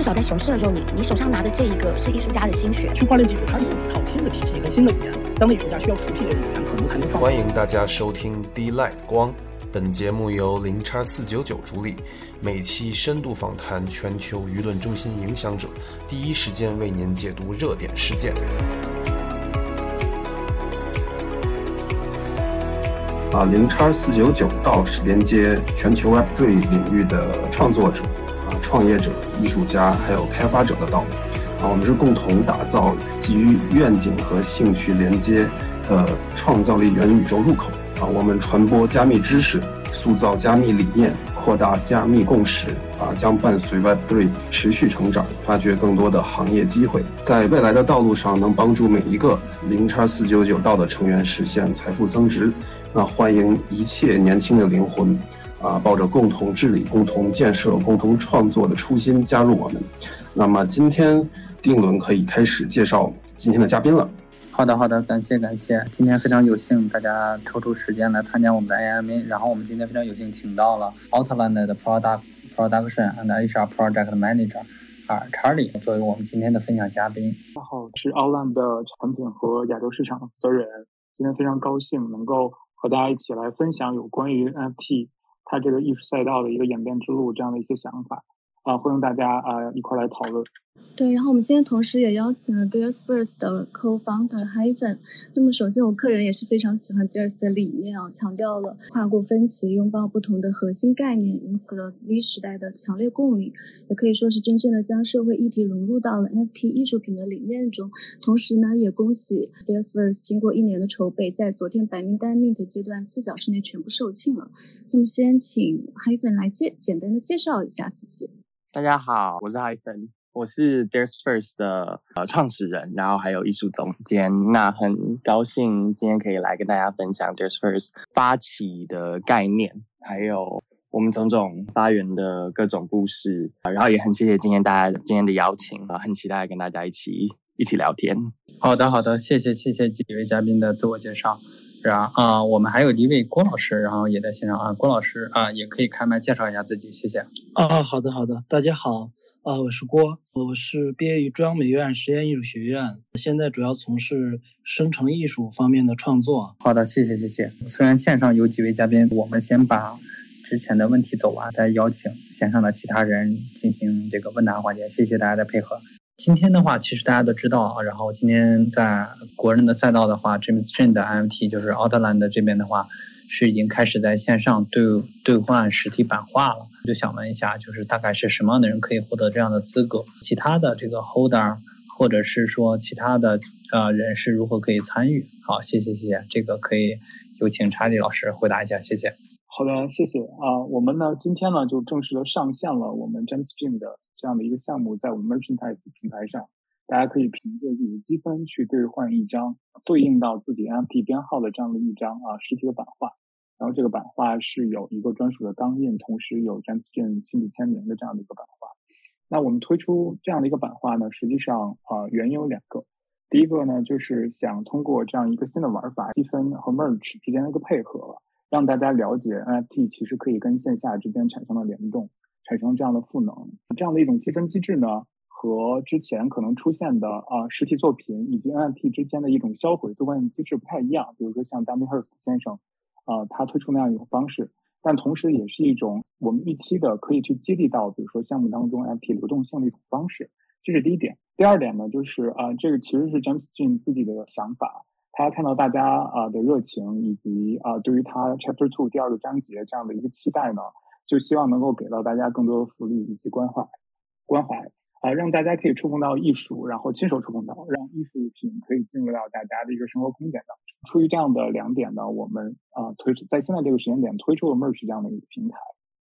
至少在熊市的时候，你你手上拿的这一个是艺术家的心血。区块链技术它有一套新的体系和新的语言，当代艺术家需要熟悉的语言，可能才能创。欢迎大家收听 D Light 光，本节目由零叉四九九主理，每期深度访谈全球舆论中心影响者，第一时间为您解读热点事件。啊，零叉四九九到是连接全球 Web3 领域的创作者、啊创业者、艺术家还有开发者的道路。啊，我们是共同打造基于愿景和兴趣连接的创造力元宇宙入口。啊，我们传播加密知识，塑造加密理念，扩大加密共识。啊，将伴随 Web3 持续成长，发掘更多的行业机会，在未来的道路上能帮助每一个零叉四九九道的成员实现财富增值。那欢迎一切年轻的灵魂，啊，抱着共同治理、共同建设、共同创作的初心加入我们。那么今天定伦可以开始介绍今天的嘉宾了。好的，好的，感谢感谢，今天非常有幸大家抽出时间来参加我们的 AMA，然后我们今天非常有幸请到了 Outland 的 Product Production and HR Project Manager 啊 Charlie 作为我们今天的分享嘉宾。大家好，是 Outland 的产品和亚洲市场的负责人，今天非常高兴能够。和大家一起来分享有关于 NFT 他这个艺术赛道的一个演变之路这样的一些想法。啊，欢迎大家啊一块来讨论。对，然后我们今天同时也邀请了 Bearspace 的 Co-founder Hyphen。那么首先，我个人也是非常喜欢 Bears 的理念啊，强调了跨过分歧，拥抱不同的核心概念，引起了 Z 时代的强烈共鸣，也可以说是真正的将社会议题融入到了 NFT 艺术品的理念中。同时呢，也恭喜 Bearspace 经过一年的筹备，在昨天白名单 mint 阶段四小时内全部售罄了。那么先请 Hyphen 来介简单的介绍一下自己。大家好，我是 Hyphen，我是 Dares First 的呃创始人，然后还有艺术总监。那很高兴今天可以来跟大家分享 Dares First 发起的概念，还有我们种种发源的各种故事。然后也很谢谢今天大家今天的邀请啊，很期待跟大家一起一起聊天。好的，好的，谢谢谢谢几位嘉宾的自我介绍。然后啊，我们还有一位郭老师，然后也在线上啊。郭老师啊，也可以开麦介绍一下自己，谢谢。啊，好的好的，大家好，啊，我是郭，我是毕业于中央美院实验艺术学院，现在主要从事生成艺术方面的创作。好的，谢谢谢谢。虽然线上有几位嘉宾，我们先把之前的问题走完，再邀请线上的其他人进行这个问答环节。谢谢大家的配合。今天的话，其实大家都知道啊。然后今天在国人的赛道的话，James Jin 的 MT 就是 Outland 这边的话，是已经开始在线上兑兑换实体版画了。就想问一下，就是大概是什么样的人可以获得这样的资格？其他的这个 Holder，或者是说其他的呃人是如何可以参与？好，谢谢谢谢，这个可以有请查理老师回答一下，谢谢。好的，谢谢啊。我们呢今天呢就正式的上线了我们 James Jin 的。这样的一个项目，在我们 Merchandise 平台上，大家可以凭借自己的积分去兑换一张对应到自己 NFT 编号的这样的一张啊实体的版画。然后这个版画是有一个专属的钢印，同时有 James Jin 亲笔签名的这样的一个版画。那我们推出这样的一个版画呢，实际上啊原因有两个。第一个呢，就是想通过这样一个新的玩法，积分和 Merch 之间的一个配合，让大家了解 NFT 其实可以跟线下之间产生了联动。产生这样的赋能，这样的一种积分机制呢，和之前可能出现的啊实体作品以及 NFT 之间的一种销毁兑换机制不太一样。比如说像 Damien Hirst 先生，啊他推出那样一种方式，但同时也是一种我们预期的可以去激励到，比如说项目当中 NFT 流动性的一种方式。这是第一点。第二点呢，就是啊这个其实是 James Jin 自己的想法，他看到大家啊的热情以及啊对于他 Chapter Two 第二个章节这样的一个期待呢。就希望能够给到大家更多的福利以及关怀，关怀啊，让大家可以触碰到艺术，然后亲手触碰到，让艺术品可以进入到大家的一个生活空间当中。出于这样的两点呢，我们啊推出在现在这个时间点推出了 Merch 这样的一个平台，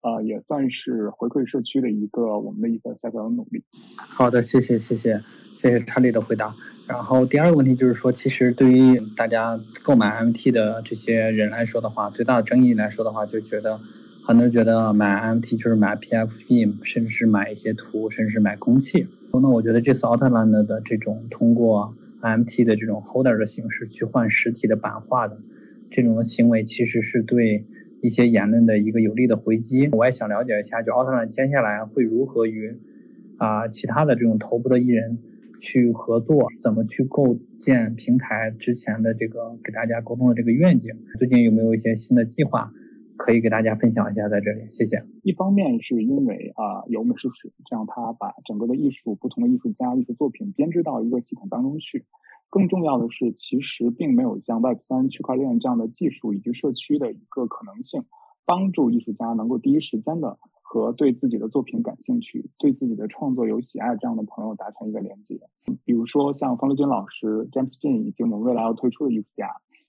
呃，也算是回馈社区的一个我们的一个小小的努力。好的，谢谢谢谢谢谢查理的回答。然后第二个问题就是说，其实对于大家购买 MT 的这些人来说的话，最大的争议来说的话，就觉得。很多人觉得买 MT 就是买 PFP，甚至是买一些图，甚至是买空气。那我觉得这次 Outland 的这种通过 MT 的这种 Holder 的形式去换实体的版画的这种的行为，其实是对一些言论的一个有力的回击。我也想了解一下，就 Outland 接下来会如何与啊其他的这种头部的艺人去合作，怎么去构建平台之前的这个给大家沟通的这个愿景，最近有没有一些新的计划？可以给大家分享一下，在这里，谢谢。一方面是因为啊有美术史，这样他把整个的艺术、不同的艺术家、艺术作品编织到一个系统当中去。更重要的是，其实并没有像 Web 三区块链这样的技术以及社区的一个可能性，帮助艺术家能够第一时间的和对自己的作品感兴趣、对自己的创作有喜爱这样的朋友达成一个连接。比如说像方乐军老师、James Jin 以及我们未来要推出的艺术家，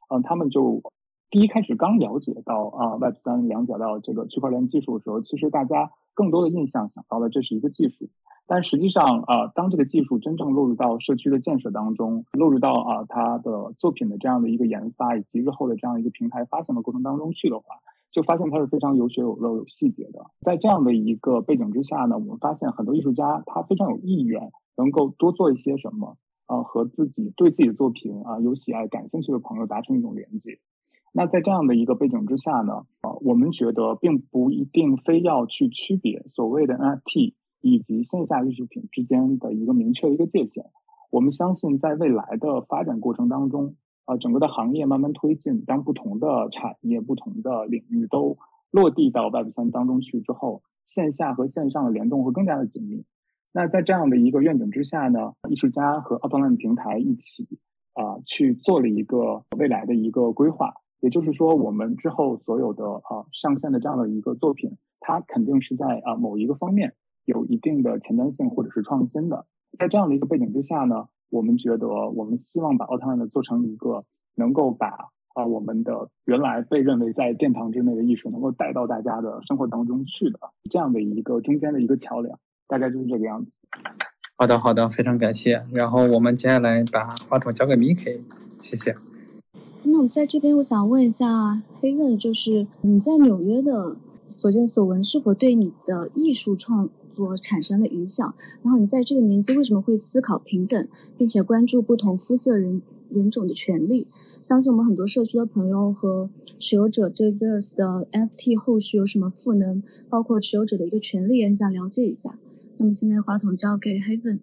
嗯，他们就。第一开始刚了解到啊，Web 三了解到这个区块链技术的时候，其实大家更多的印象想到的这是一个技术，但实际上啊，当这个技术真正落入到社区的建设当中，落入到啊他的作品的这样的一个研发以及日后的这样一个平台发行的过程当中去的话，就发现它是非常有血有肉有细节的。在这样的一个背景之下呢，我们发现很多艺术家他非常有意愿能够多做一些什么啊，和自己对自己的作品啊有喜爱感兴趣的朋友达成一种连接。那在这样的一个背景之下呢，啊，我们觉得并不一定非要去区别所谓的 NFT 以及线下艺术品之间的一个明确的一个界限。我们相信，在未来的发展过程当中，啊，整个的行业慢慢推进，当不同的产业、不同的领域都落地到 Web 三当中去之后，线下和线上的联动会更加的紧密。那在这样的一个愿景之下呢，艺术家和 o p e n l a n 平台一起啊，去做了一个未来的一个规划。也就是说，我们之后所有的啊上线的这样的一个作品，它肯定是在啊某一个方面有一定的前瞻性或者是创新的。在这样的一个背景之下呢，我们觉得我们希望把奥特曼的做成一个能够把啊我们的原来被认为在殿堂之内的艺术，能够带到大家的生活当中去的这样的一个中间的一个桥梁，大概就是这个样子。好的，好的，非常感谢。然后我们接下来把话筒交给 Miki，谢谢。那我在这边，我想问一下黑问，就是你在纽约的所见所闻，是否对你的艺术创作产生了影响？然后你在这个年纪为什么会思考平等，并且关注不同肤色人人种的权利？相信我们很多社区的朋友和持有者对 v e r s 的 FT 后续有什么赋能，包括持有者的一个权利，也想了解一下。那么现在话筒交给黑问。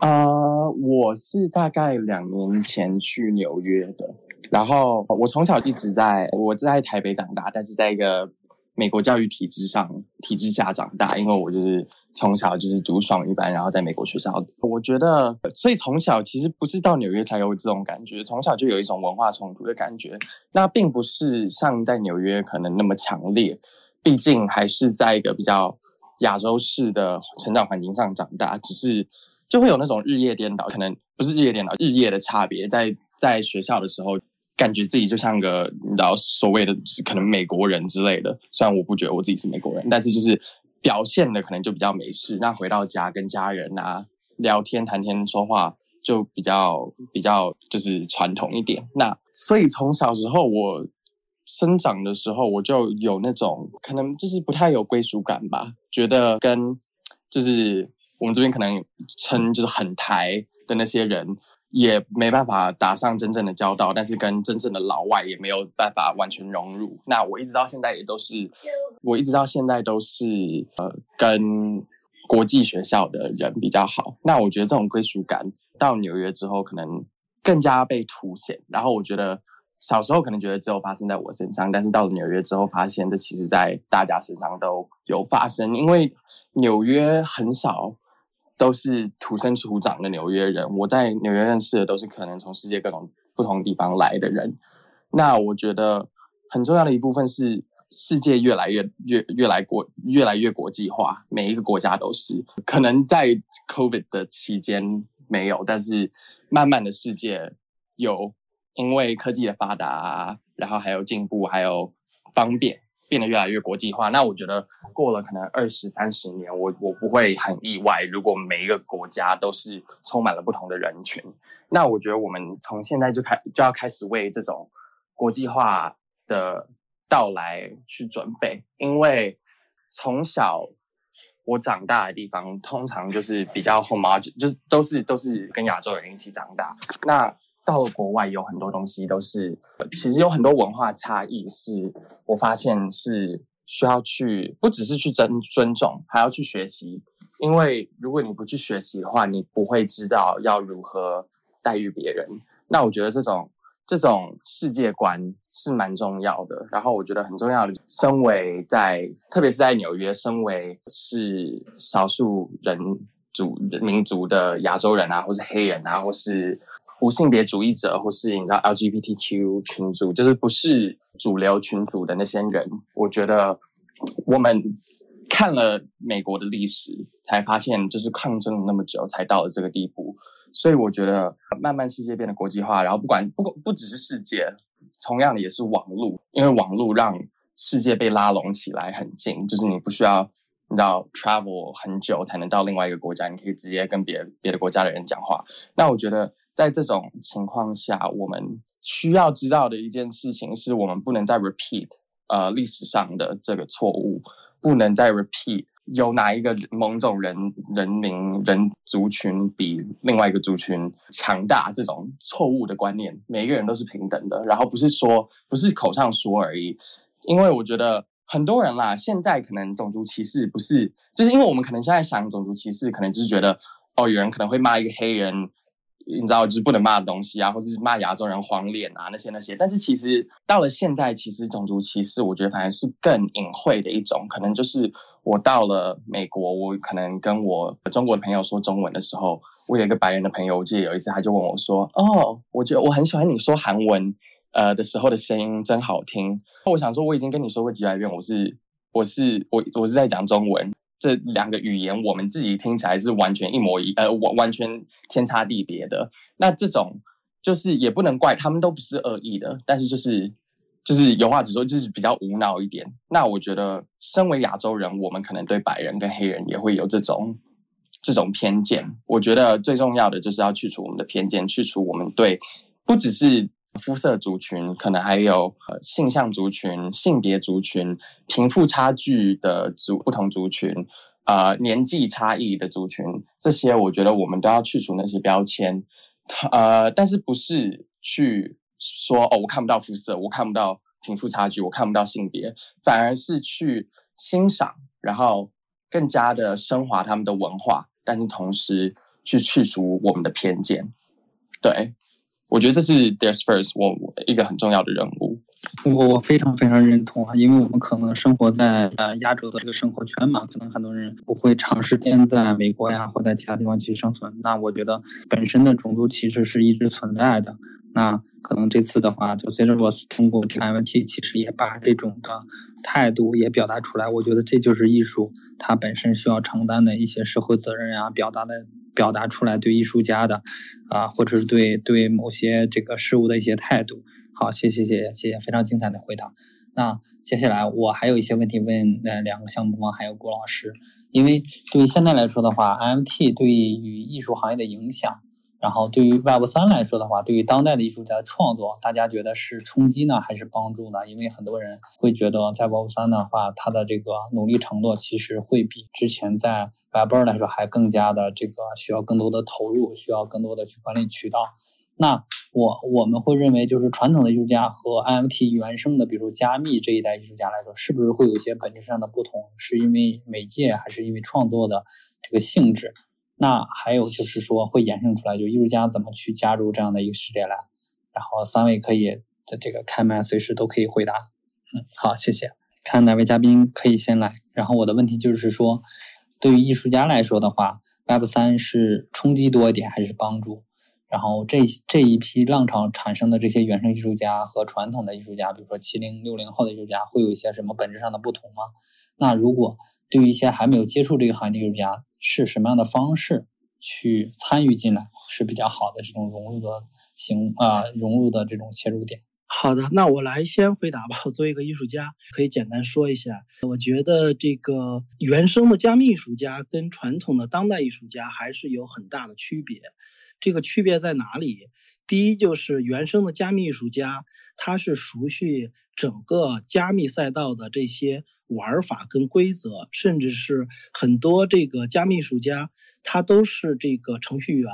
啊，我是大概两年前去纽约的。然后我从小一直在我在台北长大，但是在一个美国教育体制上体制下长大，因为我就是从小就是读双语班，然后在美国学校。我觉得，所以从小其实不是到纽约才有这种感觉，从小就有一种文化冲突的感觉。那并不是像在纽约可能那么强烈，毕竟还是在一个比较亚洲式的成长环境上长大，只是就会有那种日夜颠倒，可能不是日夜颠倒，日夜的差别，在在学校的时候。感觉自己就像个你知道所谓的可能美国人之类的，虽然我不觉得我自己是美国人，但是就是表现的可能就比较美式。那回到家跟家人啊聊天谈天说话就比较比较就是传统一点。那所以从小时候我生长的时候，我就有那种可能就是不太有归属感吧，觉得跟就是我们这边可能称就是很台的那些人。也没办法打上真正的交道，但是跟真正的老外也没有办法完全融入。那我一直到现在也都是，我一直到现在都是呃跟国际学校的人比较好。那我觉得这种归属感到纽约之后，可能更加被凸显。然后我觉得小时候可能觉得只有发生在我身上，但是到了纽约之后，发现这其实在大家身上都有发生，因为纽约很少。都是土生土长的纽约人，我在纽约认识的都是可能从世界各种不同地方来的人。那我觉得很重要的一部分是，世界越来越越越来国越来越国际化，每一个国家都是。可能在 COVID 的期间没有，但是慢慢的世界有，因为科技的发达，然后还有进步，还有方便。变得越来越国际化，那我觉得过了可能二十三十年，我我不会很意外。如果每一个国家都是充满了不同的人群，那我觉得我们从现在就开就要开始为这种国际化的到来去准备。因为从小我长大的地方，通常就是比较 home，就是都是都是跟亚洲人一起长大。那到了国外有很多东西都是，其实有很多文化差异，是我发现是需要去不只是去尊尊重，还要去学习因为如果你不去学习的话，你不会知道要如何待遇别人。那我觉得这种这种世界观是蛮重要的。然后我觉得很重要的，身为在特别是在纽约，身为是少数人族民族的亚洲人啊，或是黑人啊，或是无性别主义者，或是你知道 LGBTQ 群组，就是不是主流群组的那些人，我觉得我们。看了美国的历史，才发现就是抗争了那么久，才到了这个地步。所以我觉得，慢慢世界变得国际化，然后不管不不只是世界，同样的也是网络，因为网络让世界被拉拢起来很近，就是你不需要你知道 travel 很久才能到另外一个国家，你可以直接跟别别的国家的人讲话。那我觉得，在这种情况下，我们需要知道的一件事情是，我们不能再 repeat 呃历史上的这个错误。不能再 repeat 有哪一个某种人人民人族群比另外一个族群强大这种错误的观念，每一个人都是平等的，然后不是说不是口上说而已，因为我觉得很多人啦，现在可能种族歧视不是，就是因为我们可能现在想种族歧视，可能就是觉得哦，有人可能会骂一个黑人。你知道，就是不能骂的东西啊，或者是骂亚洲人黄脸啊，那些那些。但是其实到了现在，其实种族歧视，我觉得反而是更隐晦的一种。可能就是我到了美国，我可能跟我中国的朋友说中文的时候，我有一个白人的朋友，我记得有一次他就问我说：“哦，我觉得我很喜欢你说韩文，呃的时候的声音真好听。”我想说，我已经跟你说过几百遍，我是我是我我是在讲中文。这两个语言，我们自己听起来是完全一模一呃完完全天差地别的。那这种就是也不能怪他们，都不是恶意的。但是就是就是有话直说，就是比较无脑一点。那我觉得，身为亚洲人，我们可能对白人跟黑人也会有这种这种偏见。我觉得最重要的就是要去除我们的偏见，去除我们对不只是。肤色族群可能还有呃性向族群、性别族群、贫富差距的族不同族群，呃年纪差异的族群，这些我觉得我们都要去除那些标签，呃，但是不是去说哦，我看不到肤色，我看不到贫富差距，我看不到性别，反而是去欣赏，然后更加的升华他们的文化，但是同时去去除我们的偏见，对。我觉得这是 d e s First 我一个很重要的任务。我我非常非常认同啊，因为我们可能生活在呃亚洲的这个生活圈嘛，可能很多人不会长时间在美国呀或在其他地方去生存。那我觉得本身的种族歧视是一直存在的。那可能这次的话，就 c e r o s 通过这个 MT，其实也把这种的态度也表达出来。我觉得这就是艺术它本身需要承担的一些社会责任呀，表达的。表达出来对艺术家的，啊，或者是对对某些这个事物的一些态度。好，谢谢谢谢谢谢，非常精彩的回答。那接下来我还有一些问题问那两个项目方还有郭老师，因为对于现在来说的话，MT 对于艺术行业的影响。然后对于 Web 三来说的话，对于当代的艺术家的创作，大家觉得是冲击呢，还是帮助呢？因为很多人会觉得，在 Web 三的话，他的这个努力程度其实会比之前在 Web 二来说还更加的这个需要更多的投入，需要更多的去管理渠道。那我我们会认为，就是传统的艺术家和 NFT 原生的，比如加密这一代艺术家来说，是不是会有一些本质上的不同？是因为媒介，还是因为创作的这个性质？那还有就是说，会衍生出来，就艺术家怎么去加入这样的一个世界来？然后三位可以在这个开麦，随时都可以回答。嗯，好，谢谢。看哪位嘉宾可以先来。然后我的问题就是说，对于艺术家来说的话，Web 三是冲击多一点还是帮助？然后这这一批浪潮产生的这些原生艺术家和传统的艺术家，比如说七零六零后的艺术家，会有一些什么本质上的不同吗？那如果对于一些还没有接触这个行业的艺术家，是什么样的方式去参与进来是比较好的这种融入的行啊融入的这种切入点？好的，那我来先回答吧。我作为一个艺术家，可以简单说一下。我觉得这个原生的加密艺术家跟传统的当代艺术家还是有很大的区别。这个区别在哪里？第一，就是原生的加密艺术家，他是熟悉整个加密赛道的这些。玩法跟规则，甚至是很多这个加密艺术家，他都是这个程序员，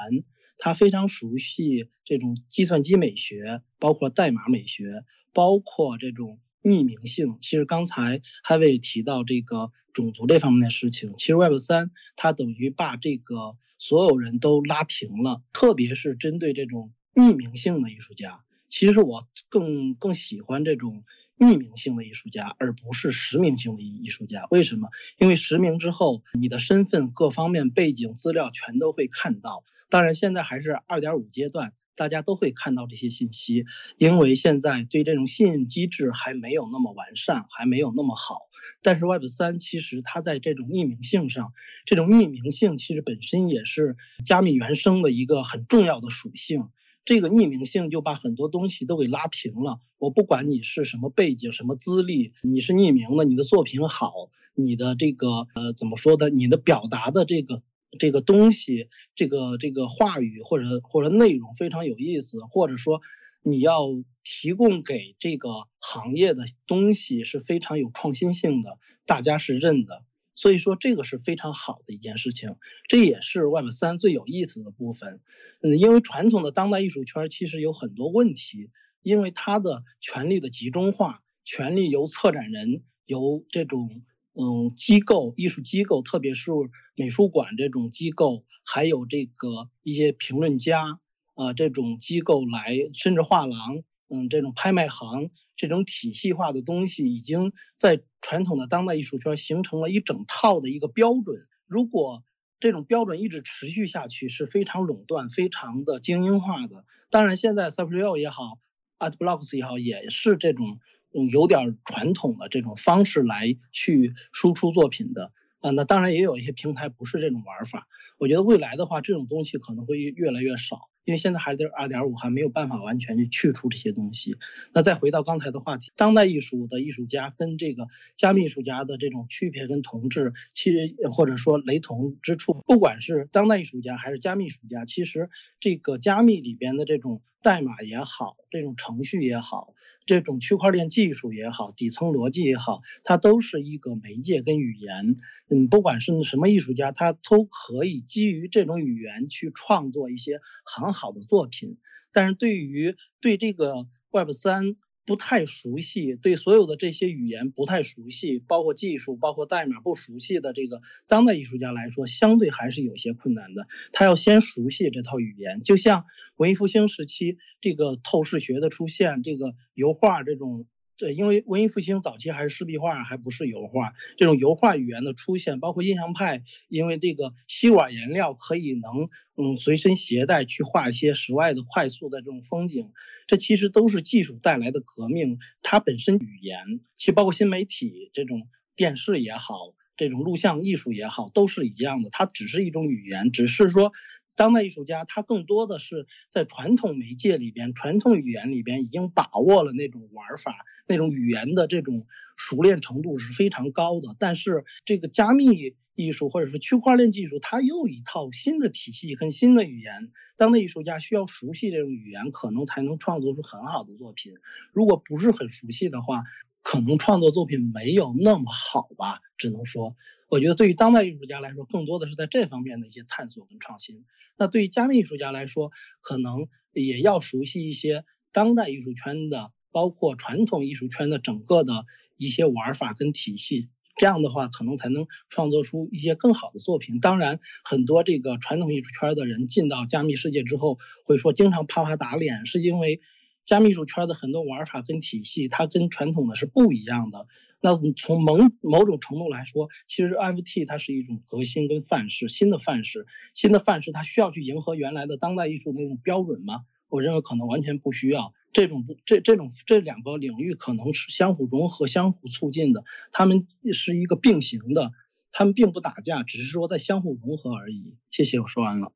他非常熟悉这种计算机美学，包括代码美学，包括这种匿名性。其实刚才还未提到这个种族这方面的事情，其实 Web 三它等于把这个所有人都拉平了，特别是针对这种匿名性的艺术家。其实我更更喜欢这种匿名性的艺术家，而不是实名性的艺术家。为什么？因为实名之后，你的身份、各方面背景资料全都会看到。当然，现在还是二点五阶段。大家都会看到这些信息，因为现在对这种信任机制还没有那么完善，还没有那么好。但是 Web 三其实它在这种匿名性上，这种匿名性其实本身也是加密原生的一个很重要的属性。这个匿名性就把很多东西都给拉平了。我不管你是什么背景、什么资历，你是匿名的，你的作品好，你的这个呃怎么说的，你的表达的这个。这个东西，这个这个话语或者或者内容非常有意思，或者说你要提供给这个行业的东西是非常有创新性的，大家是认的，所以说这个是非常好的一件事情，这也是 Web 三最有意思的部分。嗯，因为传统的当代艺术圈其实有很多问题，因为它的权力的集中化，权力由策展人由这种。嗯，机构、艺术机构，特别是美术馆这种机构，还有这个一些评论家，啊，这种机构来，甚至画廊，嗯，这种拍卖行，这种体系化的东西，已经在传统的当代艺术圈形成了一整套的一个标准。如果这种标准一直持续下去，是非常垄断、非常的精英化的。当然，现在 s u p r e l 也好，Art Blocks 也好，也是这种。嗯有点传统的这种方式来去输出作品的啊，那当然也有一些平台不是这种玩法。我觉得未来的话，这种东西可能会越来越少，因为现在还是二点五，还没有办法完全去去除这些东西。那再回到刚才的话题，当代艺术的艺术家跟这个加密艺术家的这种区别跟同质，其实或者说雷同之处，不管是当代艺术家还是加密艺术家，其实这个加密里边的这种代码也好，这种程序也好。这种区块链技术也好，底层逻辑也好，它都是一个媒介跟语言。嗯，不管是什么艺术家，他都可以基于这种语言去创作一些很好的作品。但是对于对这个 Web 三。不太熟悉，对所有的这些语言不太熟悉，包括技术、包括代码不熟悉的这个当代艺术家来说，相对还是有些困难的。他要先熟悉这套语言，就像文艺复兴时期这个透视学的出现，这个油画这种。对，因为文艺复兴早期还是湿壁画，还不是油画。这种油画语言的出现，包括印象派，因为这个吸管颜料可以能嗯随身携带去画一些室外的快速的这种风景，这其实都是技术带来的革命。它本身语言，其实包括新媒体这种电视也好，这种录像艺术也好，都是一样的。它只是一种语言，只是说。当代艺术家，他更多的是在传统媒介里边、传统语言里边已经把握了那种玩法，那种语言的这种熟练程度是非常高的。但是这个加密艺术或者是区块链技术，它又一套新的体系跟新的语言。当代艺术家需要熟悉这种语言，可能才能创作出很好的作品。如果不是很熟悉的话，可能创作作品没有那么好吧，只能说。我觉得对于当代艺术家来说，更多的是在这方面的一些探索跟创新。那对于加密艺术家来说，可能也要熟悉一些当代艺术圈的，包括传统艺术圈的整个的一些玩法跟体系。这样的话，可能才能创作出一些更好的作品。当然，很多这个传统艺术圈的人进到加密世界之后，会说经常啪啪打脸，是因为加密艺术圈的很多玩法跟体系，它跟传统的是不一样的。那从某某种程度来说，其实 NFT 它是一种革新跟范式，新的范式，新的范式，它需要去迎合原来的当代艺术那种标准吗？我认为可能完全不需要。这种这这种这两个领域可能是相互融合、相互促进的，他们是一个并行的，他们并不打架，只是说在相互融合而已。谢谢，我说完了。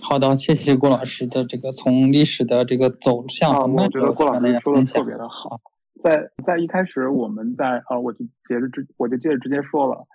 好的，谢谢郭老师的这个从历史的这个走向我觉得郭老师说的特别的好。在在一开始，我们在啊，我就接着直，我就接着直接说了，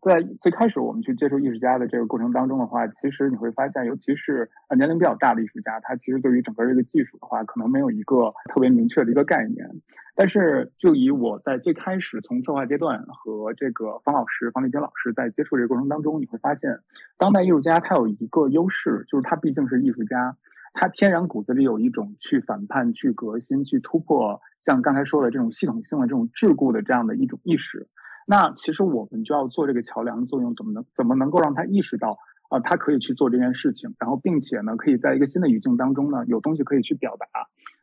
在最开始我们去接触艺术家的这个过程当中的话，其实你会发现，尤其是呃年龄比较大的艺术家，他其实对于整个这个技术的话，可能没有一个特别明确的一个概念。但是就以我在最开始从策划阶段和这个方老师方立军老师在接触这个过程当中，你会发现，当代艺术家他有一个优势，就是他毕竟是艺术家，他天然骨子里有一种去反叛、去革新、去突破。像刚才说的这种系统性的这种桎梏的这样的一种意识。那其实我们就要做这个桥梁作用，怎么能怎么能够让他意识到啊，他可以去做这件事情，然后并且呢，可以在一个新的语境当中呢，有东西可以去表达。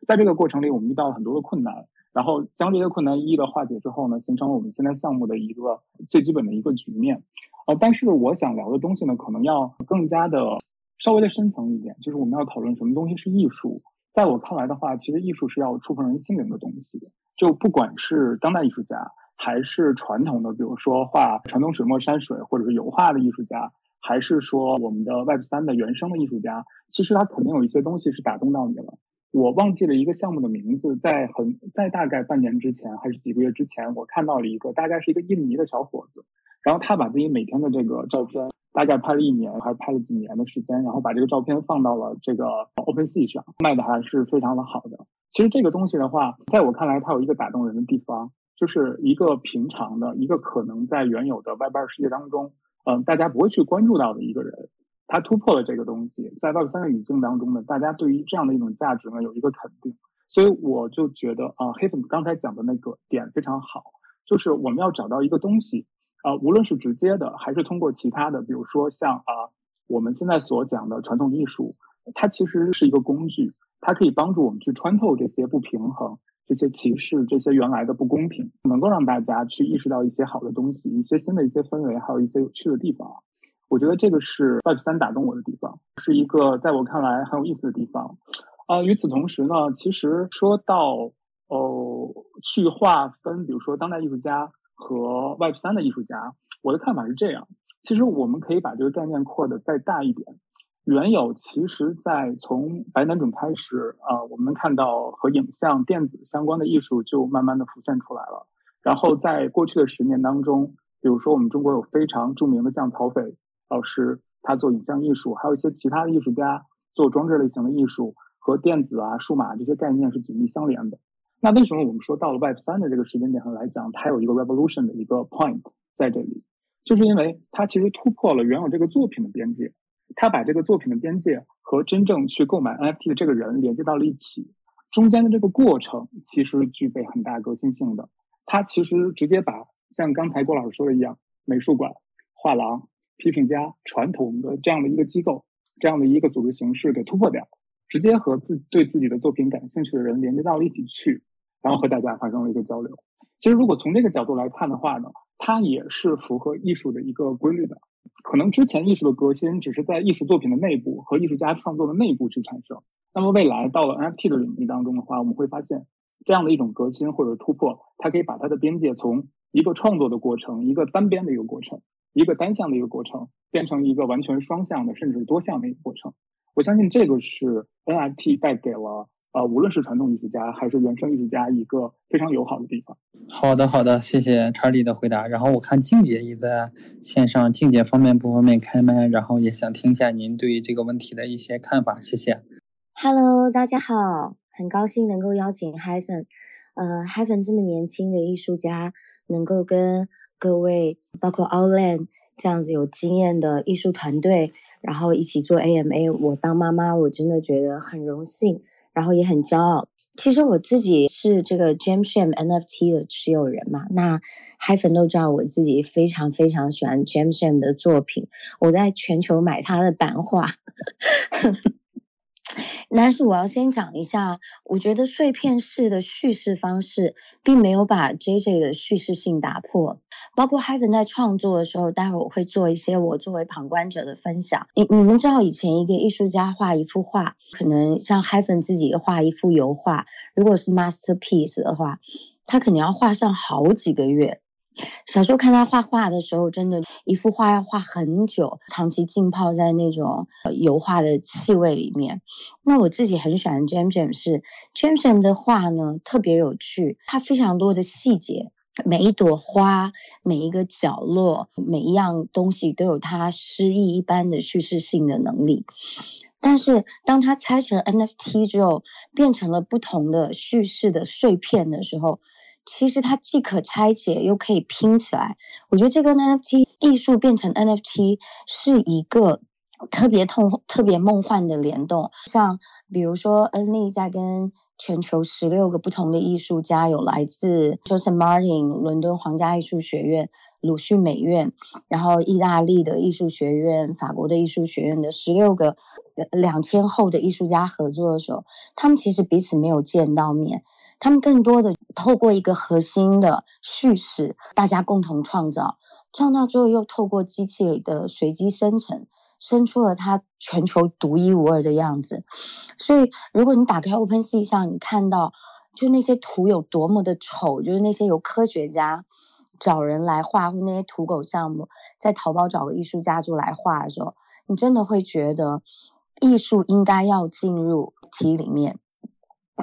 在这个过程里，我们遇到了很多的困难，然后将这些困难一一的化解之后呢，形成了我们现在项目的一个最基本的一个局面。呃，但是我想聊的东西呢，可能要更加的稍微的深层一点，就是我们要讨论什么东西是艺术。在我看来的话，其实艺术是要触碰人心灵的东西，就不管是当代艺术家。还是传统的，比如说画传统水墨山水，或者是油画的艺术家，还是说我们的 Web 三的原生的艺术家，其实他肯定有一些东西是打动到你了。我忘记了一个项目的名字，在很在大概半年之前，还是几个月之前，我看到了一个大概是一个印尼的小伙子，然后他把自己每天的这个照片，大概拍了一年还是拍了几年的时间，然后把这个照片放到了这个 OpenSea 上，卖的还是非常的好的。其实这个东西的话，在我看来，它有一个打动人的地方。就是一个平常的一个可能在原有的 Web 二世界当中，嗯，大家不会去关注到的一个人，他突破了这个东西，在 Web 三的语境当中呢，大家对于这样的一种价值呢有一个肯定，所以我就觉得啊，黑粉刚才讲的那个点非常好，就是我们要找到一个东西，啊，无论是直接的还是通过其他的，比如说像啊我们现在所讲的传统艺术，它其实是一个工具，它可以帮助我们去穿透这些不平衡。这些歧视，这些原来的不公平，能够让大家去意识到一些好的东西，一些新的一些氛围，还有一些有趣的地方。我觉得这个是 Web 三打动我的地方，是一个在我看来很有意思的地方。啊，与此同时呢，其实说到哦，去划分，比如说当代艺术家和 Web 三的艺术家，我的看法是这样：其实我们可以把这个概念扩的再大一点。原有其实，在从白南准开始啊，我们看到和影像、电子相关的艺术就慢慢的浮现出来了。然后在过去的十年当中，比如说我们中国有非常著名的像曹斐老师，他做影像艺术，还有一些其他的艺术家做装置类型的艺术，和电子啊、数码这些概念是紧密相连的。那为什么我们说到了 Web 三的这个时间点上来讲，它有一个 revolution 的一个 point 在这里，就是因为它其实突破了原有这个作品的边界。他把这个作品的边界和真正去购买 NFT 的这个人连接到了一起，中间的这个过程其实具备很大革新性的。他其实直接把像刚才郭老师说的一样，美术馆、画廊、批评家、传统的这样的一个机构，这样的一个组织形式给突破掉，直接和自对自己的作品感兴趣的人连接到了一起去，然后和大家发生了一个交流。其实如果从这个角度来看的话呢，它也是符合艺术的一个规律的。可能之前艺术的革新只是在艺术作品的内部和艺术家创作的内部去产生，那么未来到了 NFT 的领域当中的话，我们会发现这样的一种革新或者突破，它可以把它的边界从一个创作的过程、一个单边的一个过程、一个单向的一个过程，变成一个完全双向的，甚至是多向的一个过程。我相信这个是 NFT 带给了。呃，无论是传统艺术家还是原生艺术家，一个非常友好的地方。好的，好的，谢谢查理的回答。然后我看静姐也在线上，静姐方便不方便开麦？然后也想听一下您对于这个问题的一些看法。谢谢。Hello，大家好，很高兴能够邀请 Hyphen，呃，Hyphen 这么年轻的艺术家，能够跟各位包括 Outland 这样子有经验的艺术团队，然后一起做 AMA。我当妈妈，我真的觉得很荣幸。然后也很骄傲。其实我自己是这个 Jamsham NFT 的持有人嘛，那嗨粉都知道我自己非常非常喜欢 Jamsham 的作品，我在全球买他的版画。但是我要先讲一下，我觉得碎片式的叙事方式并没有把 J J 的叙事性打破。包括 Heaven 在创作的时候，待会儿我会做一些我作为旁观者的分享。你你们知道，以前一个艺术家画一幅画，可能像 Heaven 自己画一幅油画，如果是 masterpiece 的话，他可能要画上好几个月。小时候看他画画的时候，真的，一幅画要画很久，长期浸泡在那种油画的气味里面。那我自己很喜欢 James James，是 James James 的画呢，特别有趣，它非常多的细节，每一朵花，每一个角落，每一样东西都有它诗意一般的叙事性的能力。但是当它拆成 NFT 之后，变成了不同的叙事的碎片的时候。其实它既可拆解又可以拼起来，我觉得这个 NFT 艺术变成 NFT 是一个特别痛、特别梦幻的联动。像比如说恩利在跟全球十六个不同的艺术家，有来自 Joseph Martin 伦敦皇家艺术学院、鲁迅美院，然后意大利的艺术学院、法国的艺术学院的十六个两天后的艺术家合作的时候，他们其实彼此没有见到面，他们更多的透过一个核心的叙事，大家共同创造，创造之后又透过机器的随机生成。生出了它全球独一无二的样子，所以如果你打开 OpenSea 上，你看到就那些图有多么的丑，就是那些由科学家找人来画，或那些土狗项目，在淘宝找个艺术家就来画的时候，你真的会觉得艺术应该要进入题里面，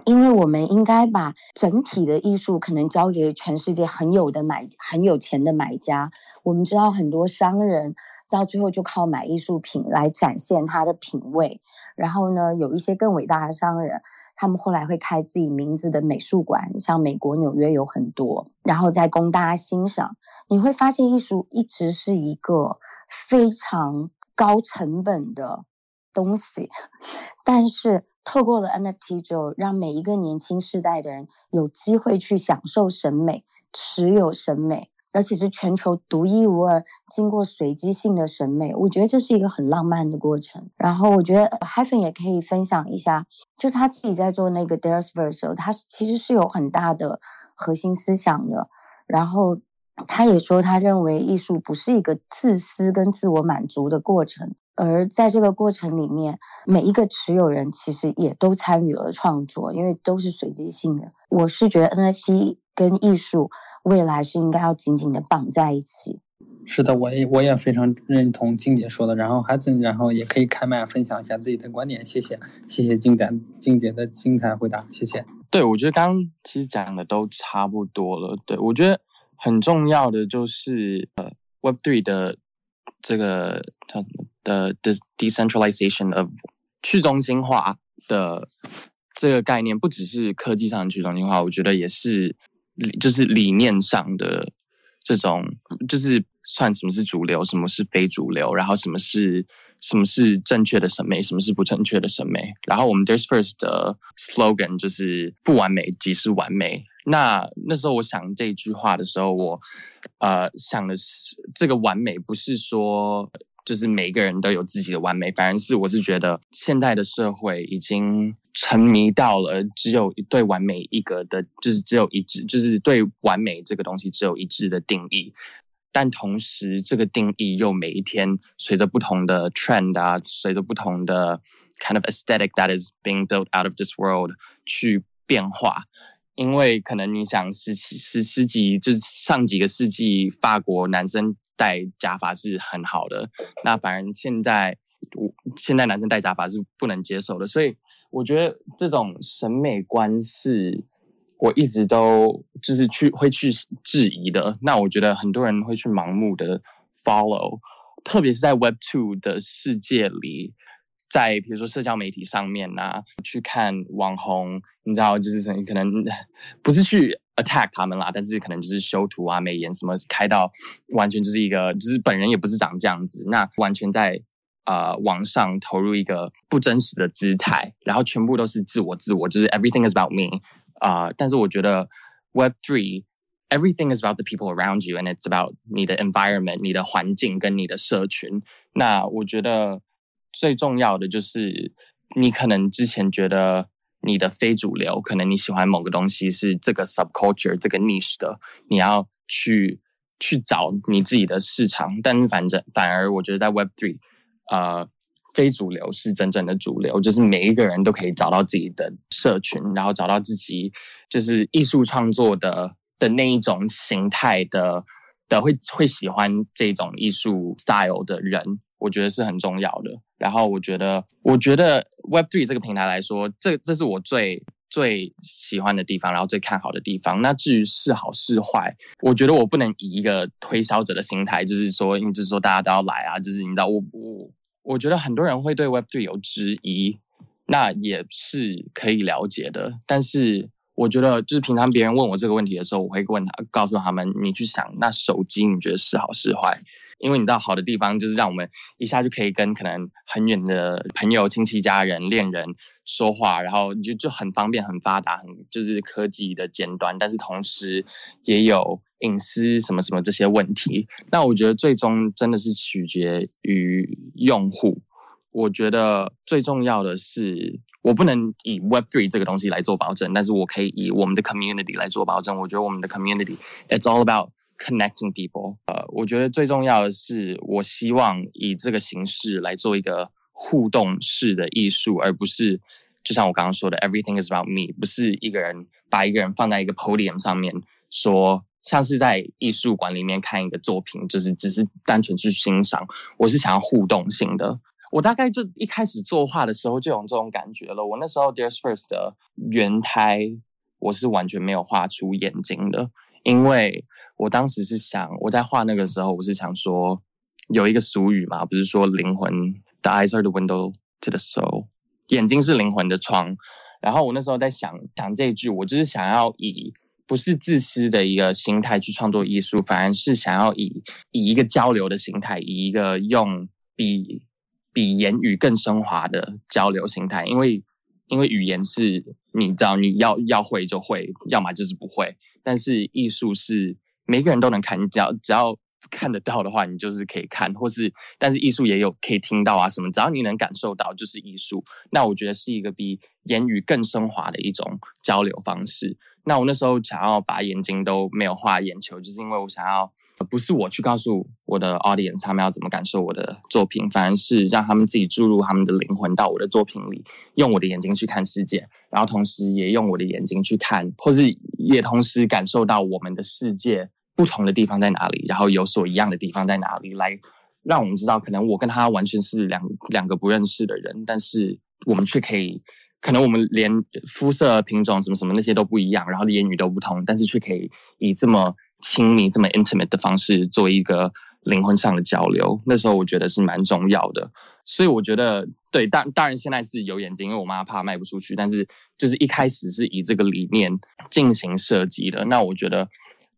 因为我们应该把整体的艺术可能交给全世界很有的买很有钱的买家。我们知道很多商人。到最后就靠买艺术品来展现他的品味，然后呢，有一些更伟大的商人，他们后来会开自己名字的美术馆，像美国纽约有很多，然后再供大家欣赏。你会发现，艺术一直是一个非常高成本的东西，但是透过了 NFT 之后，让每一个年轻世代的人有机会去享受审美，持有审美。而且是全球独一无二、经过随机性的审美，我觉得这是一个很浪漫的过程。然后我觉得 Hyphen 也可以分享一下，就他自己在做那个 Dares Verse 时候，他其实是有很大的核心思想的。然后他也说，他认为艺术不是一个自私跟自我满足的过程，而在这个过程里面，每一个持有人其实也都参与了创作，因为都是随机性的。我是觉得 NFT 跟艺术。未来是应该要紧紧的绑在一起。是的，我也我也非常认同静姐说的。然后还子，然后也可以开麦分享一下自己的观点。谢谢，谢谢静姐静姐的精彩回答。谢谢。对，我觉得刚刚其实讲的都差不多了。对我觉得很重要的就是呃，Web Three 的这个它的的 decentralization of 去中心化的这个概念，不只是科技上的去中心化，我觉得也是。就是理念上的这种，就是算什么是主流，什么是非主流，然后什么是什么是正确的审美，什么是不正确的审美。然后我们 Days First 的 slogan 就是不完美即是完美。那那时候我想这句话的时候，我呃想的是这个完美不是说。就是每个人都有自己的完美，反而是我是觉得现代的社会已经沉迷到了只有一对完美一格的，就是只有一致，就是对完美这个东西只有一致的定义。但同时，这个定义又每一天随着不同的 trend 啊，随着不同的 kind of aesthetic that is being built out of this world 去变化。因为可能你想十几、十十几，就是上几个世纪法国男生。戴假发是很好的，那反而现在我现在男生戴假发是不能接受的，所以我觉得这种审美观是我一直都就是去会去质疑的。那我觉得很多人会去盲目的 follow，特别是在 Web Two 的世界里。在比如说社交媒体上面呐，去看网红，你知道，就是可能不是去 attack 他们啦，但是可能就是修图啊、美颜什么，开到完全就是一个，就是本人也不是长这样子，那完全在呃网上投入一个不真实的姿态，然后全部都是自我自我，就是 everything is about me 啊。但是我觉得 Web Three everything is about the people around you and it's about 你的 environment、你的环境跟你的社群。那我觉得。最重要的就是，你可能之前觉得你的非主流，可能你喜欢某个东西是这个 subculture 这个 niche 的，你要去去找你自己的市场。但是反正反而我觉得在 Web Three，呃， 非主流是真正的主流，就是每一个人都可以找到自己的社群，然后找到自己就是艺术创作的的那一种形态的的会会喜欢这种艺术 style 的人，我觉得是很重要的。然后我觉得，我觉得 Web Three 这个平台来说，这这是我最最喜欢的地方，然后最看好的地方。那至于是好是坏，我觉得我不能以一个推销者的心态，就是说，就是说大家都要来啊，就是你知道，我我我觉得很多人会对 Web Three 有质疑，那也是可以了解的。但是我觉得就是平常别人问我这个问题的时候，我会问他，告诉他们，你去想，那手机你觉得是好是坏？因为你知道，好的地方就是让我们一下就可以跟可能很远的朋友、亲戚、家人、恋人说话，然后你就就很方便、很发达、很就是科技的尖端，但是同时也有隐私什么什么这些问题。那我觉得最终真的是取决于用户。我觉得最重要的是，我不能以 Web Three 这个东西来做保证，但是我可以以我们的 community 来做保证。我觉得我们的 community it's all about connecting people。呃，我觉得最重要的是，我希望以这个形式来做一个互动式的艺术，而不是就像我刚刚说的 everything is about me，不是一个人把一个人放在一个 podium 上面说，像是在艺术馆里面看一个作品，就是只是单纯去欣赏。我是想要互动性的。我大概就一开始作画的时候就有这种感觉了。我那时候 Dear First 的原胎，我是完全没有画出眼睛的，因为我当时是想，我在画那个时候，我是想说，有一个俗语嘛，不是说灵魂 The eyes are the window to the soul，眼睛是灵魂的窗。然后我那时候在想讲这一句，我就是想要以不是自私的一个心态去创作艺术，反而是想要以以一个交流的心态，以一个用比。比言语更升华的交流心态，因为因为语言是你知道你要要会就会，要么就是不会。但是艺术是每个人都能看，你只要只要看得到的话，你就是可以看，或是但是艺术也有可以听到啊什么，只要你能感受到就是艺术。那我觉得是一个比言语更升华的一种交流方式。那我那时候想要把眼睛都没有画眼球，就是因为我想要。不是我去告诉我的 audience 他们要怎么感受我的作品，反而是让他们自己注入他们的灵魂到我的作品里，用我的眼睛去看世界，然后同时也用我的眼睛去看，或是也同时感受到我们的世界不同的地方在哪里，然后有所一样的地方在哪里，来让我们知道，可能我跟他完全是两两个不认识的人，但是我们却可以，可能我们连肤色品种什么什么那些都不一样，然后言语都不同，但是却可以以这么。亲密这么 intimate 的方式做一个灵魂上的交流，那时候我觉得是蛮重要的。所以我觉得，对，当当然现在是有眼睛，因为我妈怕卖不出去。但是就是一开始是以这个理念进行设计的。那我觉得，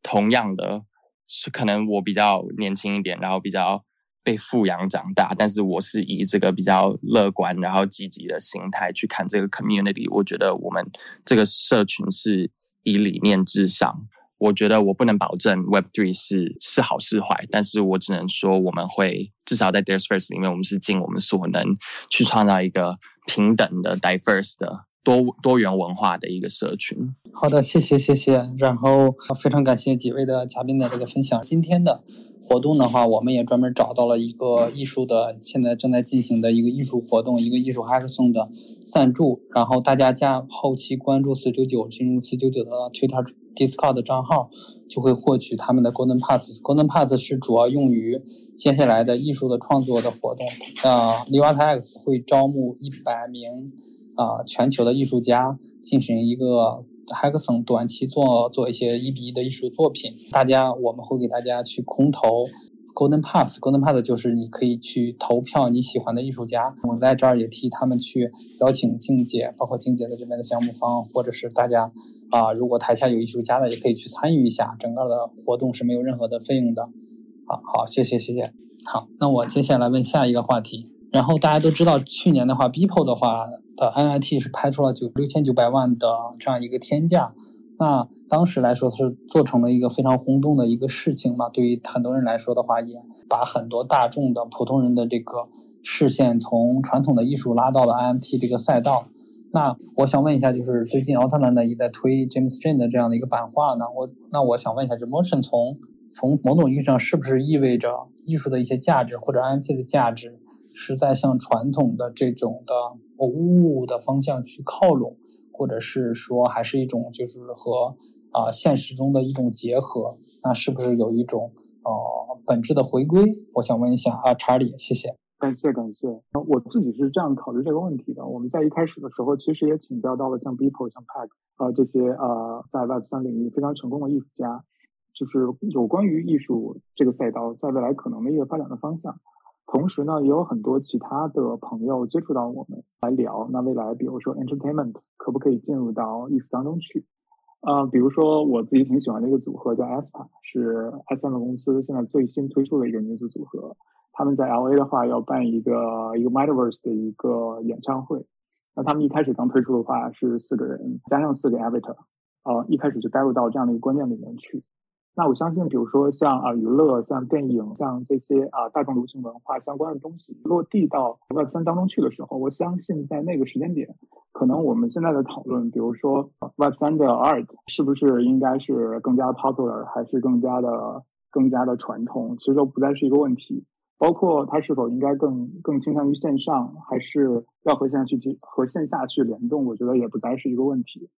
同样的是可能我比较年轻一点，然后比较被富养长大，但是我是以这个比较乐观然后积极的心态去看这个 community。我觉得我们这个社群是以理念至上。我觉得我不能保证 Web Three 是是好是坏，但是我只能说我们会至少在 Dare First 里面，我们是尽我们所能去创造一个平等的、diverse 的多多元文化的一个社群。好的，谢谢谢谢，然后非常感谢几位的嘉宾的这个分享。今天的。活动的话，我们也专门找到了一个艺术的，现在正在进行的一个艺术活动，一个艺术哈克松的赞助。然后大家加后期关注四九九，进入四九九的 Twitter Discord 账号，就会获取他们的 Golden Pass。Golden Pass 是主要用于接下来的艺术的创作的活动。啊 l e v a X 会招募一百名啊全球的艺术家进行一个。Hackson 短期做做一些一比一的艺术作品，大家我们会给大家去空投 Golden Pass，Golden Pass 就是你可以去投票你喜欢的艺术家，我们在这儿也替他们去邀请静姐，包括静姐的这边的项目方，或者是大家啊，如果台下有艺术家的也可以去参与一下，整个的活动是没有任何的费用的。好好，谢谢谢谢。好，那我接下来问下一个话题。然后大家都知道，去年的话，Beeple 的话的 NIT 是拍出了九六千九百万的这样一个天价，那当时来说是做成了一个非常轰动的一个事情嘛。对于很多人来说的话，也把很多大众的普通人的这个视线从传统的艺术拉到了 IMT 这个赛道。那我想问一下，就是最近奥特曼呢也在推 James Jane 的这样的一个版画呢，我那我想问一下，这 Motion 从从某种意义上是不是意味着艺术的一些价值或者 IMT 的价值？是在向传统的这种的物的方向去靠拢，或者是说还是一种就是和啊现实中的一种结合，那是不是有一种呃本质的回归？我想问一下啊，查理，谢谢，感谢感谢。我自己是这样考虑这个问题的。我们在一开始的时候，其实也请教到了像 Beeple、像 Pack 啊这些呃在 Web 三领域非常成功的艺术家，就是有关于艺术这个赛道在未来可能的一个发展的方向。同时呢，也有很多其他的朋友接触到我们来聊。那未来，比如说 entertainment 可不可以进入到艺术当中去？呃，比如说我自己挺喜欢的一个组合叫 aespa，是 SM 公司现在最新推出的一个女子组合。他们在 LA 的话要办一个一个 Metaverse 的一个演唱会。那他们一开始刚推出的话是四个人加上四个 Avatar，呃，一开始就带入到这样的一个观念里面去。那我相信，比如说像啊娱乐、像电影、像这些啊大众流行文化相关的东西落地到 Web 三当中去的时候，我相信在那个时间点，可能我们现在的讨论，比如说 Web 三的 Art 是不是应该是更加 popular，还是更加的更加的传统，其实都不再是一个问题。包括它是否应该更更倾向于线上，还是要和线下去去和线下去联动，我觉得也不再是一个问题。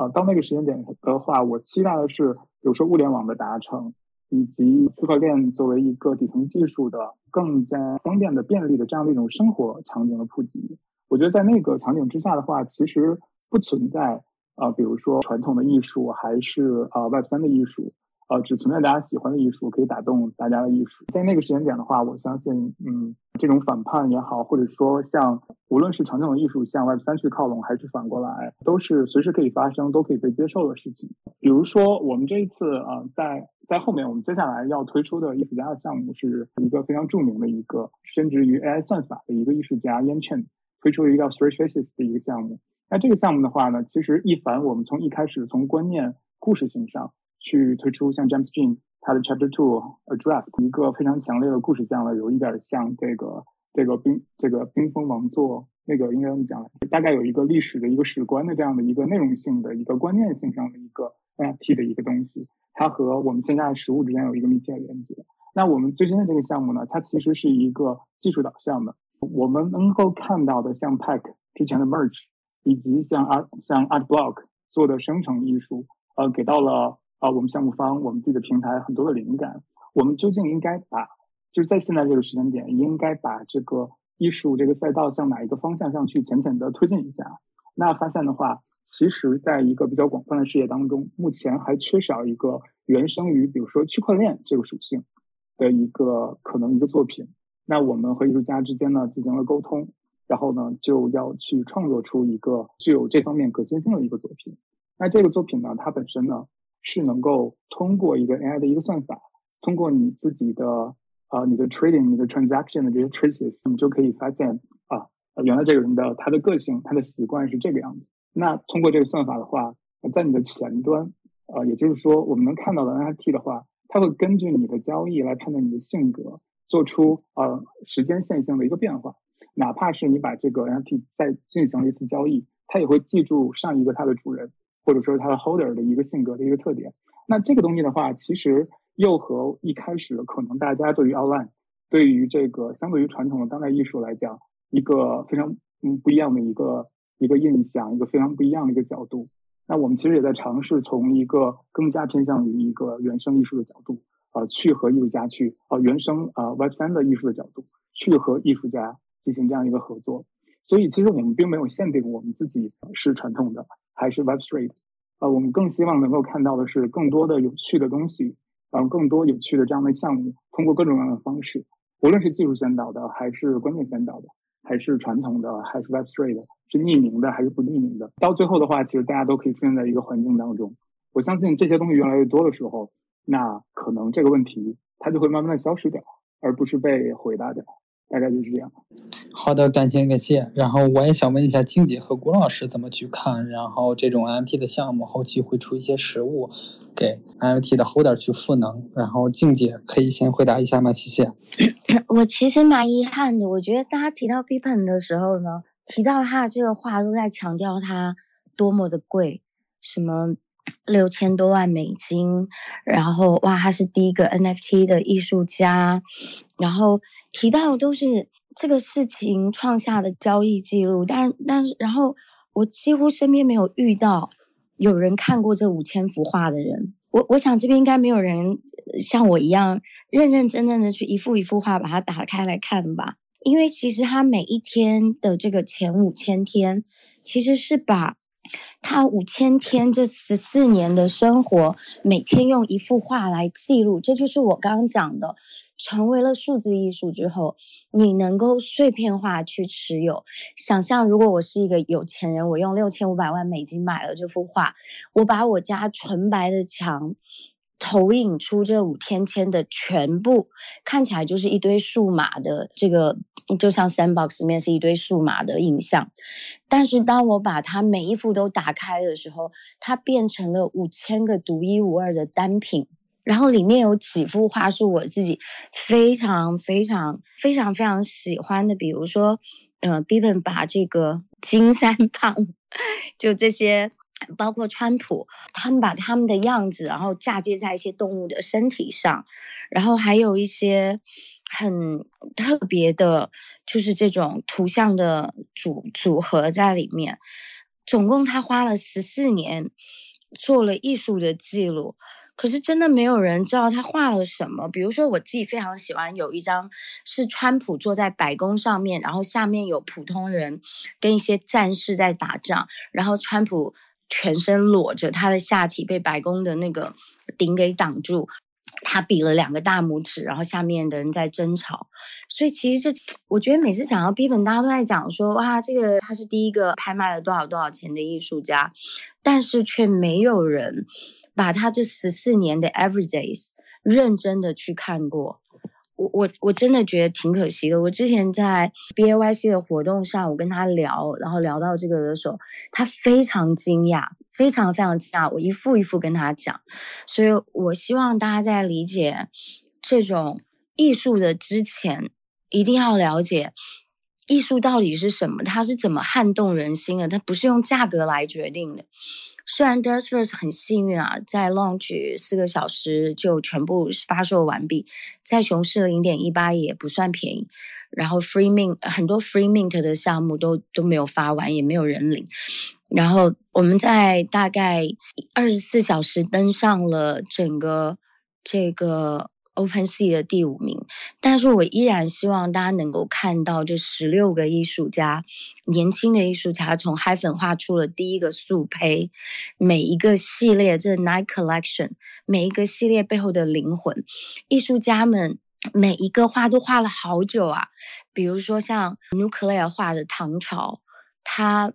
呃，到那个时间点的话，我期待的是，比如说物联网的达成，以及区块链作为一个底层技术的更加方便的、便利的这样的一种生活场景的普及。我觉得在那个场景之下的话，其实不存在啊，比如说传统的艺术还是啊 Web 三的艺术。呃，只存在大家喜欢的艺术，可以打动大家的艺术。在那个时间点的话，我相信，嗯，这种反叛也好，或者说像无论是传统的艺术向 Web 三去靠拢，还是反过来，都是随时可以发生，都可以被接受的事情。比如说，我们这一次啊，在在后面，我们接下来要推出的艺术家的项目，是一个非常著名的一个深植于 AI 算法的一个艺术家 Yan Chen 推出了一个叫 Three Faces 的一个项目。那这个项目的话呢，其实一凡我们从一开始从观念、故事性上。去推出像 James Jean 他的 Chapter Two A Draft 一个非常强烈的故事向了，有一点像这个这个冰这个冰封王座那个应该怎么讲？大概有一个历史的一个史观的这样的一个内容性的一个观念性上的一个 NFT 的一个东西，它和我们现在的实物之间有一个密切的连接。那我们最新的这个项目呢，它其实是一个技术导向的，我们能够看到的像 Pack 之前的 Merge，以及像 Art 像 Art Block 做的生成艺术，呃，给到了。啊，我们项目方，我们自己的平台很多的灵感，我们究竟应该把，就是在现在这个时间点，应该把这个艺术这个赛道向哪一个方向上去浅浅的推进一下？那发现的话，其实在一个比较广泛的视野当中，目前还缺少一个原生于比如说区块链这个属性的一个可能一个作品。那我们和艺术家之间呢进行了沟通，然后呢就要去创作出一个具有这方面可行性的一个作品。那这个作品呢，它本身呢。是能够通过一个 AI 的一个算法，通过你自己的啊你的 trading、你的 transaction 的这些 traces，你就可以发现啊，原来这个人的他的个性、他的习惯是这个样子。那通过这个算法的话，在你的前端，呃，也就是说我们能看到的 NFT 的话，它会根据你的交易来判断你的性格，做出呃时间线性的一个变化。哪怕是你把这个 NFT 再进行了一次交易，它也会记住上一个它的主人。或者说它的 holder 的一个性格的一个特点，那这个东西的话，其实又和一开始可能大家对于 online，对于这个相对于传统的当代艺术来讲，一个非常嗯不一样的一个一个印象，一个非常不一样的一个角度。那我们其实也在尝试从一个更加偏向于一个原生艺术的角度，呃，去和艺术家去呃原生呃 Web 三的艺术的角度，去和艺术家进行这样一个合作。所以其实我们并没有限定我们自己是传统的。还是 Web Three，呃，我们更希望能够看到的是更多的有趣的东西，呃，更多有趣的这样的项目，通过各种各样的方式，无论是技术先导的，还是观念先导的，还是传统的，还是 Web Three 的，是匿名的还是不匿名的，到最后的话，其实大家都可以出现在一个环境当中。我相信这些东西越来越多的时候，那可能这个问题它就会慢慢的消失掉，而不是被回答掉。大概就是这样。好的，感谢感谢。然后我也想问一下静姐和郭老师怎么去看，然后这种 NFT 的项目后期会出一些实物给 NFT 的 holder 去赋能。然后静姐可以先回答一下吗？谢谢。我其实蛮遗憾的，我觉得大家提到 Pippen 的时候呢，提到他的这个话都在强调他多么的贵，什么六千多万美金，然后哇，他是第一个 NFT 的艺术家，然后。提到都是这个事情创下的交易记录，但但是然后我几乎身边没有遇到有人看过这五千幅画的人。我我想这边应该没有人像我一样认认真真的去一幅一幅画把它打开来看吧。因为其实他每一天的这个前五千天，其实是把他五千天这十四年的生活每天用一幅画来记录。这就是我刚刚讲的。成为了数字艺术之后，你能够碎片化去持有。想象如果我是一个有钱人，我用六千五百万美金买了这幅画，我把我家纯白的墙。投影出这五天签的全部，看起来就是一堆数码的这个，就像 Sandbox 里面是一堆数码的影像。但是当我把它每一幅都打开的时候，它变成了五千个独一无二的单品。然后里面有几幅画是我自己非常非常非常非常喜欢的，比如说，嗯 b i b e n 把这个金三胖，就这些。包括川普，他们把他们的样子，然后嫁接在一些动物的身体上，然后还有一些很特别的，就是这种图像的组组合在里面。总共他花了十四年做了艺术的记录，可是真的没有人知道他画了什么。比如说，我自己非常喜欢有一张是川普坐在白宫上面，然后下面有普通人跟一些战士在打仗，然后川普。全身裸着，他的下体被白宫的那个顶给挡住，他比了两个大拇指，然后下面的人在争吵。所以其实这，我觉得每次讲到 B 本，大家都在讲说，哇，这个他是第一个拍卖了多少多少钱的艺术家，但是却没有人把他这十四年的 Everydays 认真的去看过。我我我真的觉得挺可惜的。我之前在 B A Y C 的活动上，我跟他聊，然后聊到这个的时候，他非常惊讶，非常非常惊讶。我一副一副跟他讲，所以我希望大家在理解这种艺术的之前，一定要了解艺术到底是什么，它是怎么撼动人心的，它不是用价格来决定的。虽然 d e r s f i r s 很幸运啊，在 launch 四个小时就全部发售完毕，在熊市零点一八也不算便宜。然后 free mint 很多 free mint 的项目都都没有发完，也没有人领。然后我们在大概二十四小时登上了整个这个。Open Sea 的第五名，但是我依然希望大家能够看到这十六个艺术家，年轻的艺术家从 h 粉画出了第一个素胚，每一个系列这 Night Collection，每一个系列背后的灵魂，艺术家们每一个画都画了好久啊，比如说像 Nuclear 画的唐朝，他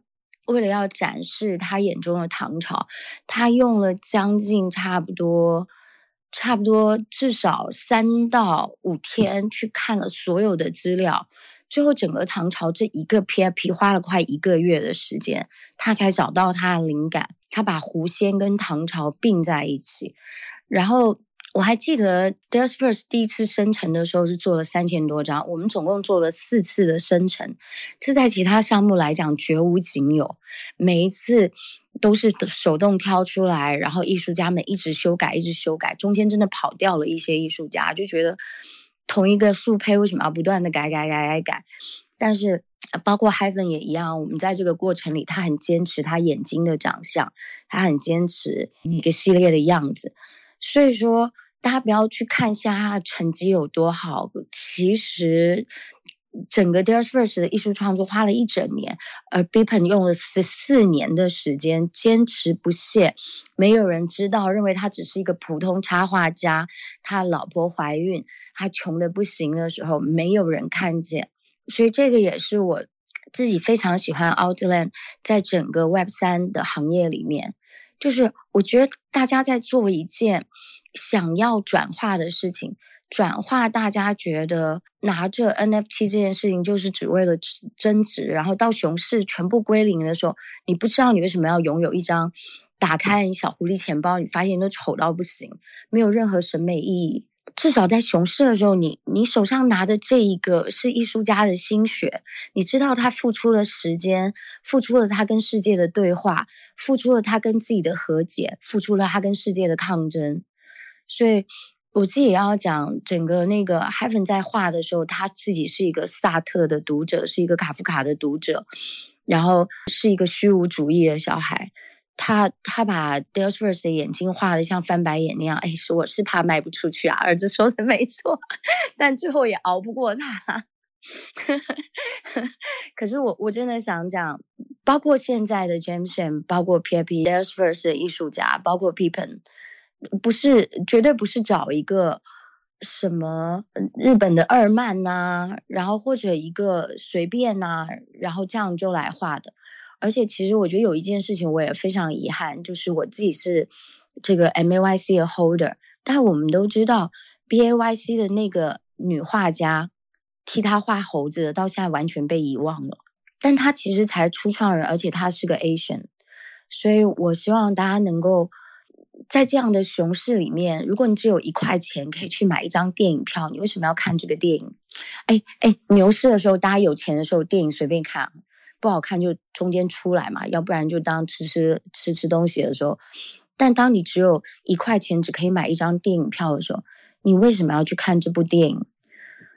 为了要展示他眼中的唐朝，他用了将近差不多。差不多至少三到五天去看了所有的资料，最后整个唐朝这一个 PIP 花了快一个月的时间，他才找到他的灵感。他把狐仙跟唐朝并在一起，然后我还记得 d e s First 第一次生成的时候是做了三千多张，我们总共做了四次的生成，这在其他项目来讲绝无仅有，每一次。都是手动挑出来，然后艺术家们一直修改，一直修改，中间真的跑掉了一些艺术家，就觉得同一个速配为什么要不断的改改改改改？但是包括 Heaven 也一样，我们在这个过程里，他很坚持他眼睛的长相，他很坚持一个系列的样子，所以说大家不要去看一下他的成绩有多好，其实。整个 d e r s f i r s 的艺术创作花了一整年，而 Bippen 用了十四年的时间坚持不懈。没有人知道，认为他只是一个普通插画家。他老婆怀孕，他穷的不行的时候，没有人看见。所以这个也是我自己非常喜欢 Outland，在整个 Web 三的行业里面，就是我觉得大家在做一件想要转化的事情。转化，大家觉得拿着 NFT 这件事情就是只为了增值，然后到熊市全部归零的时候，你不知道你为什么要拥有一张，打开你小狐狸钱包，你发现都丑到不行，没有任何审美意义。至少在熊市的时候，你你手上拿的这一个是艺术家的心血，你知道他付出了时间，付出了他跟世界的对话，付出了他跟自己的和解，付出了他跟世界的抗争，所以。我自己也要讲，整个那个 Heaven 在画的时候，他自己是一个萨特的读者，是一个卡夫卡的读者，然后是一个虚无主义的小孩。他他把 Dellsverse 的眼睛画的像翻白眼那样，哎，是我是怕卖不出去啊。儿子说的没错，但最后也熬不过他。可是我我真的想讲，包括现在的 Jameson，包括 PIP，Dellsverse 的艺术家，包括 Pippen。不是，绝对不是找一个什么日本的二漫呐，然后或者一个随便呐，然后这样就来画的。而且其实我觉得有一件事情我也非常遗憾，就是我自己是这个 M A Y C 的 holder，但我们都知道 B A Y C 的那个女画家替他画猴子，到现在完全被遗忘了。但他其实才初创人，而且他是个 Asian，所以我希望大家能够。在这样的熊市里面，如果你只有一块钱可以去买一张电影票，你为什么要看这个电影？哎哎，牛市的时候，大家有钱的时候，电影随便看，不好看就中间出来嘛，要不然就当吃吃吃吃东西的时候。但当你只有一块钱，只可以买一张电影票的时候，你为什么要去看这部电影？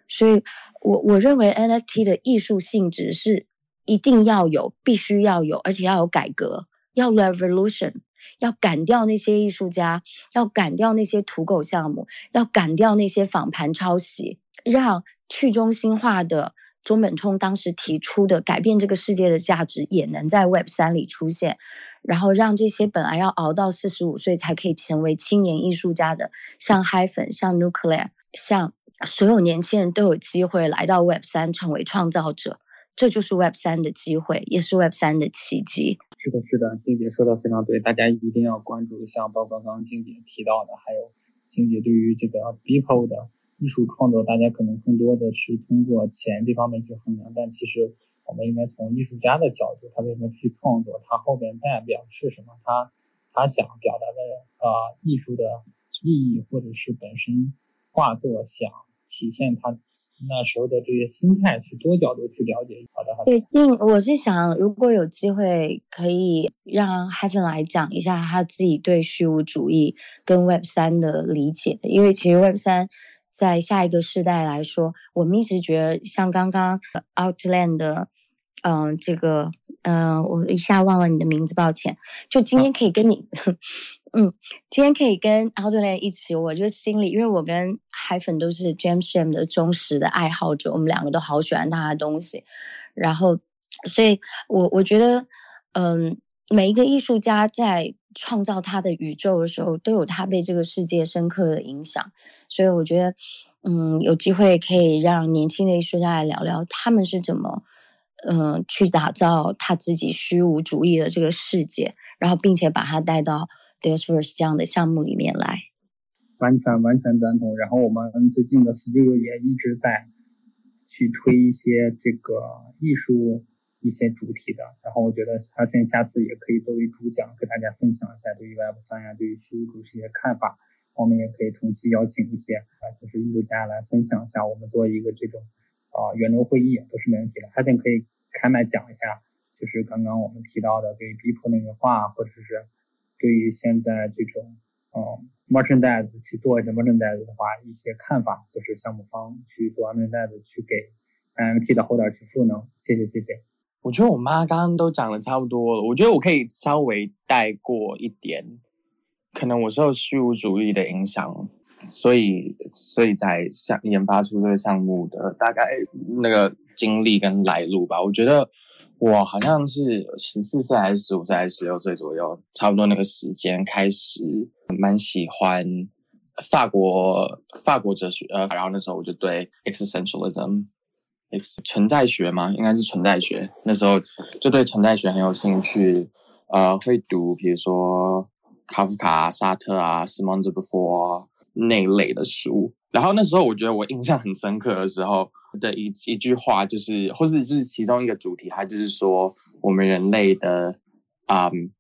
所以，我我认为 NFT 的艺术性质是一定要有，必须要有，而且要有改革，要 revolution。要赶掉那些艺术家，要赶掉那些土狗项目，要赶掉那些仿盘抄袭，让去中心化的中本聪当时提出的改变这个世界的价值也能在 Web 三里出现，然后让这些本来要熬到四十五岁才可以成为青年艺术家的，像 h 粉、像 Nuclear、像所有年轻人都有机会来到 Web 三成为创造者。这就是 Web 三的机会，也是 Web 三的奇迹。是的，是的，静姐说的非常对，大家一定要关注，像包括刚刚静姐提到的，还有静姐对于这个 People 的艺术创作，大家可能更多的是通过钱这方面去衡量，但其实我们应该从艺术家的角度，他为什么去创作，他后边代表是什么，他他想表达的呃艺术的意义，或者是本身画作想体现他。那时候的这些心态，去多角度去了解。好的，好的。对，定我是想，如果有机会，可以让 Heaven 来讲一下他自己对虚无主义跟 Web 三的理解。因为其实 Web 三在下一个世代来说，我们一直觉得像刚刚 Outland 的，嗯，这个，嗯，我一下忘了你的名字，抱歉。就今天可以跟你。嗯，今天可以跟 Outland 一起，我就心里，因为我跟海粉都是 James Sham 的忠实的爱好者，我们两个都好喜欢他的东西。然后，所以我我觉得，嗯，每一个艺术家在创造他的宇宙的时候，都有他被这个世界深刻的影响。所以我觉得，嗯，有机会可以让年轻的艺术家来聊聊，他们是怎么，嗯，去打造他自己虚无主义的这个世界，然后并且把它带到。Dealsverse 这样的项目里面来，完全完全赞同。然后我们最近的 Studio 也一直在去推一些这个艺术一些主题的。然后我觉得他现在下次也可以作为主讲，跟大家分享一下对于 Web 三呀，对于虚无主义的看法。我们也可以同期邀请一些啊，就是艺术家来分享一下。我们做一个这种啊圆桌会议都是没问题的。他现可以开麦讲一下，就是刚刚我们提到的对于逼迫那个话，或者是。对于现在这种嗯 merchandise 去做一些 merchandise 的话，一些看法就是项目方去做 merchandise 去给 NFT 的后台去赋能。谢谢谢谢。我觉得我妈刚刚都讲的差不多了，我觉得我可以稍微带过一点。可能我受虚无主义的影响，所以所以在想研发出这个项目的大概那个经历跟来路吧。我觉得。我好像是十四岁还是十五岁还是十六岁左右，差不多那个时间开始蛮喜欢法国法国哲学，呃，然后那时候我就对 existentialism，存在学嘛，应该是存在学，那时候就对存在学很有兴趣，呃，会读比如说卡夫卡、沙特啊、斯蒙德·布佛那类的书，然后那时候我觉得我印象很深刻的时候。的一一句话就是，或是就是其中一个主题，它就是说，我们人类的，嗯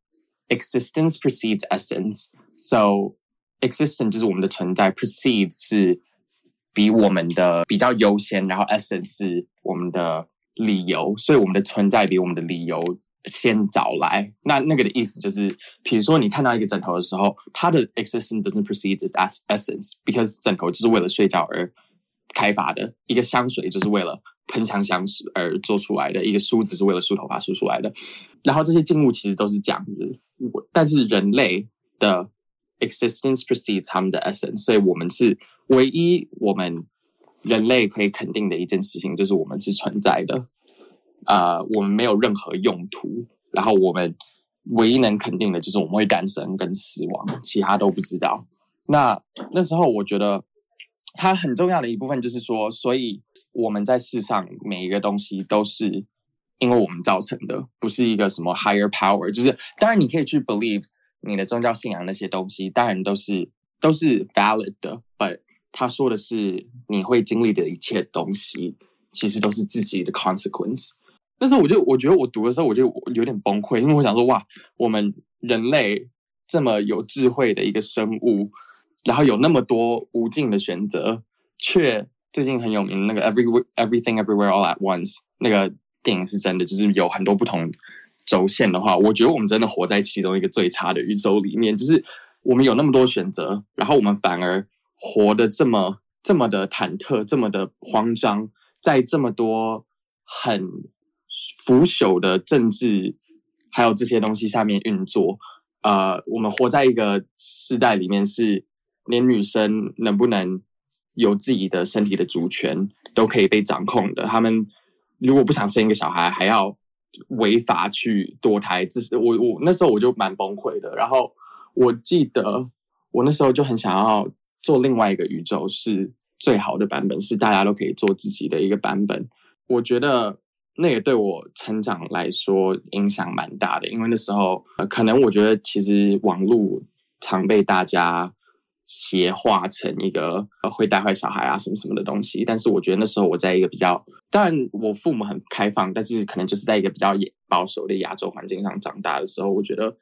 ，existence precedes essence，so existence 就是我们的存在，precedes 是比我们的比较优先，然后 essence 是我们的理由，所以我们的存在比我们的理由先找来。那那个的意思就是，比如说你看到一个枕头的时候，它的 existence doesn't precede its essence，because 枕头就是为了睡觉而。开发的一个香水就是为了喷香香水而做出来的，一个梳子是为了梳头发梳出来的，然后这些静物其实都是这样子，但是人类的 existence precedes 他们的 essence，所以我们是唯一我们人类可以肯定的一件事情，就是我们是存在的，呃，我们没有任何用途，然后我们唯一能肯定的就是我们会诞生跟死亡，其他都不知道。那那时候我觉得。它很重要的一部分就是说，所以我们在世上每一个东西都是因为我们造成的，不是一个什么 higher power。就是当然你可以去 believe 你的宗教信仰那些东西，当然都是都是 valid 的。But 他说的是你会经历的一切东西，其实都是自己的 consequence。但是我就我觉得我读的时候我就有点崩溃，因为我想说哇，我们人类这么有智慧的一个生物。然后有那么多无尽的选择，却最近很有名那个 Every Everything Everywhere All at Once 那个电影是真的，就是有很多不同轴线的话，我觉得我们真的活在其中一个最差的宇宙里面，就是我们有那么多选择，然后我们反而活得这么这么的忐忑，这么的慌张，在这么多很腐朽的政治还有这些东西下面运作，呃，我们活在一个时代里面是。连女生能不能有自己的身体的主权都可以被掌控的，他们如果不想生一个小孩，还要违法去堕胎，这是我我那时候我就蛮崩溃的。然后我记得我那时候就很想要做另外一个宇宙，是最好的版本，是大家都可以做自己的一个版本。我觉得那也对我成长来说影响蛮大的，因为那时候可能我觉得其实网络常被大家。斜化成一个会带坏小孩啊什么什么的东西，但是我觉得那时候我在一个比较，当然我父母很开放，但是可能就是在一个比较保守的亚洲环境上长大的时候，我觉得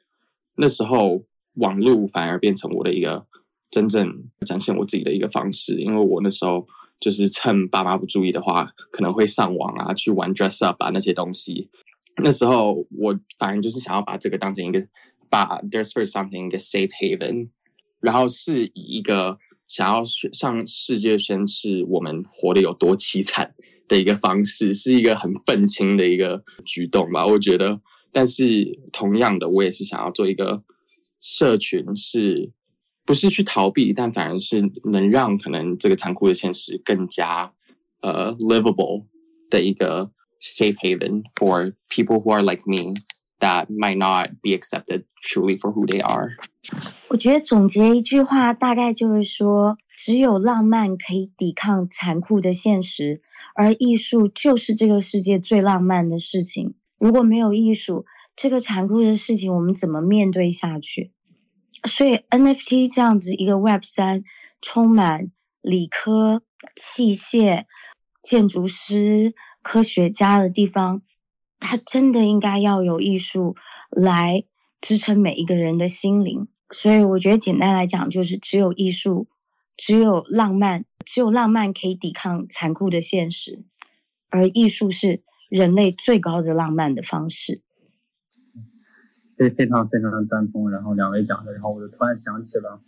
那时候网络反而变成我的一个真正展现我自己的一个方式，因为我那时候就是趁爸妈不注意的话，可能会上网啊去玩 dress up 啊那些东西，那时候我反而就是想要把这个当成一个把 there's for something 一个 safe haven。然后是以一个想要向世界宣示我们活得有多凄惨的一个方式，是一个很愤青的一个举动吧？我觉得。但是同样的，我也是想要做一个社群，是不是去逃避，但反而是能让可能这个残酷的现实更加呃 livable 的一个 safe haven for people who are like me。That might not be accepted truly for who they are。我觉得总结一句话，大概就是说，只有浪漫可以抵抗残酷的现实，而艺术就是这个世界最浪漫的事情。如果没有艺术，这个残酷的事情我们怎么面对下去？所以 NFT 这样子一个 Web 三，充满理科、器械、建筑师、科学家的地方。它真的应该要有艺术来支撑每一个人的心灵，所以我觉得简单来讲，就是只有艺术，只有浪漫，只有浪漫可以抵抗残酷的现实，而艺术是人类最高的浪漫的方式。非非常非常的赞同，然后两位讲的，然后我就突然想起了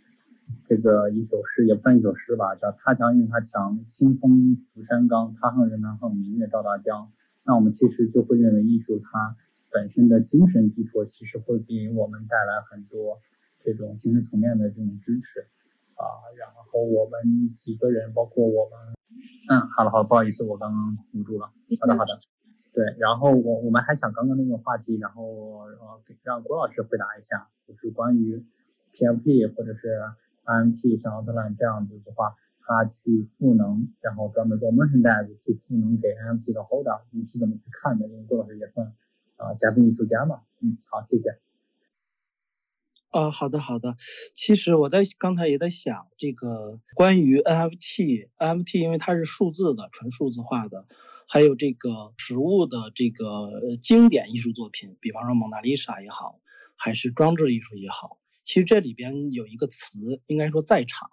这个一首诗，也不算一首诗吧，叫“他强运他强，清风拂山岗，他横人难横，明月照大江”。那我们其实就会认为艺术它本身的精神寄托，其实会给我们带来很多这种精神层面的这种支持啊。然后我们几个人，包括我们，嗯，好了好了，不好意思，我刚刚捂住了。好的好的，对。然后我我们还想刚刚那个话题，然后呃让郭老师回答一下，就是关于 PFP 或者是 IMT 像奥特曼这样子的话。他去赋能，然后专门做 merchandise 去赋能给 NFT 的 holder，你是怎么去看的？因为郭老师也算啊嘉宾艺术家嘛。嗯，好，谢谢。啊，好的好的。其实我在刚才也在想，这个关于 NFT，NFT 因为它是数字的，纯数字化的，还有这个实物的这个经典艺术作品，比方说蒙娜丽莎也好，还是装置艺术也好，其实这里边有一个词，应该说在场。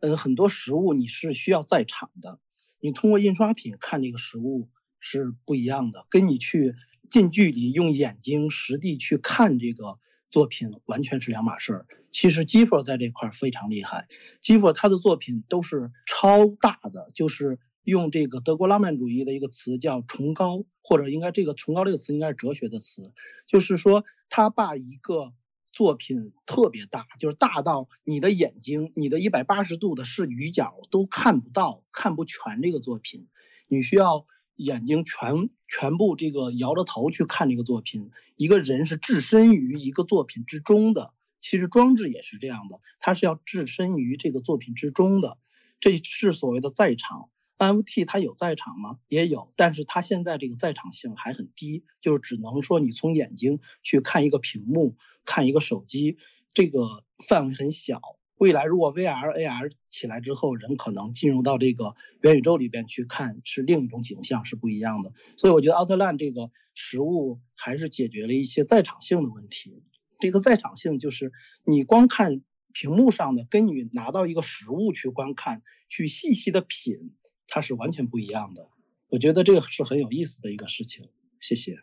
嗯，很多实物你是需要在场的，你通过印刷品看这个实物是不一样的，跟你去近距离用眼睛实地去看这个作品完全是两码事儿。其实基弗在这块非常厉害，基弗他的作品都是超大的，就是用这个德国浪漫主义的一个词叫崇高，或者应该这个崇高这个词应该是哲学的词，就是说他把一个。作品特别大，就是大到你的眼睛，你的一百八十度的视余角都看不到、看不全这个作品。你需要眼睛全全部这个摇着头去看这个作品。一个人是置身于一个作品之中的，其实装置也是这样的，它是要置身于这个作品之中的。这是所谓的在场。NFT 它有在场吗？也有，但是它现在这个在场性还很低，就是只能说你从眼睛去看一个屏幕，看一个手机，这个范围很小。未来如果 VR、AR 起来之后，人可能进入到这个元宇宙里边去看，是另一种景象，是不一样的。所以我觉得奥特曼这个实物还是解决了一些在场性的问题。这个在场性就是你光看屏幕上的，跟你拿到一个实物去观看，去细细的品。它是完全不一样的，我觉得这个是很有意思的一个事情。谢谢，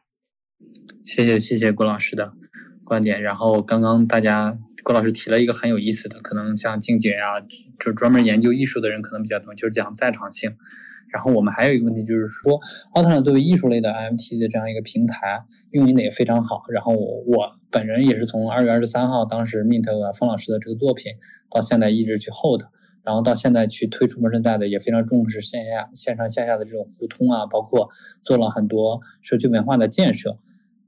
谢谢谢谢郭老师的观点。然后刚刚大家郭老师提了一个很有意思的，可能像静姐呀，就专门研究艺术的人可能比较多，就是讲在场性。然后我们还有一个问题就是说，奥特曼作为艺术类的 M T 的这样一个平台，运营的也非常好。然后我我本人也是从二月二十三号当时 mint 方老师的这个作品，到现在一直去 hold。然后到现在去推出陌生带的也非常重视线下、线上线下的这种互通啊，包括做了很多社区文化的建设。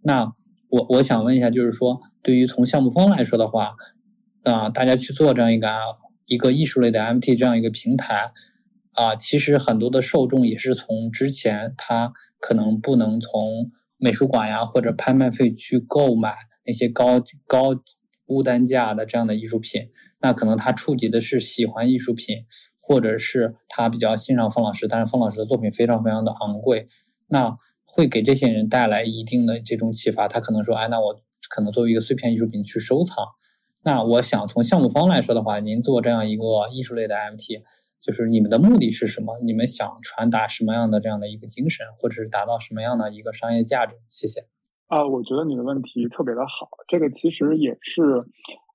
那我我想问一下，就是说，对于从项目方来说的话，啊，大家去做这样一个一个艺术类的 MT 这样一个平台，啊，其实很多的受众也是从之前他可能不能从美术馆呀或者拍卖会去购买那些高高物单价的这样的艺术品。那可能他触及的是喜欢艺术品，或者是他比较欣赏方老师，但是方老师的作品非常非常的昂贵，那会给这些人带来一定的这种启发。他可能说，哎，那我可能作为一个碎片艺术品去收藏。那我想从项目方来说的话，您做这样一个艺术类的 MT，就是你们的目的是什么？你们想传达什么样的这样的一个精神，或者是达到什么样的一个商业价值？谢谢。啊，我觉得你的问题特别的好，这个其实也是。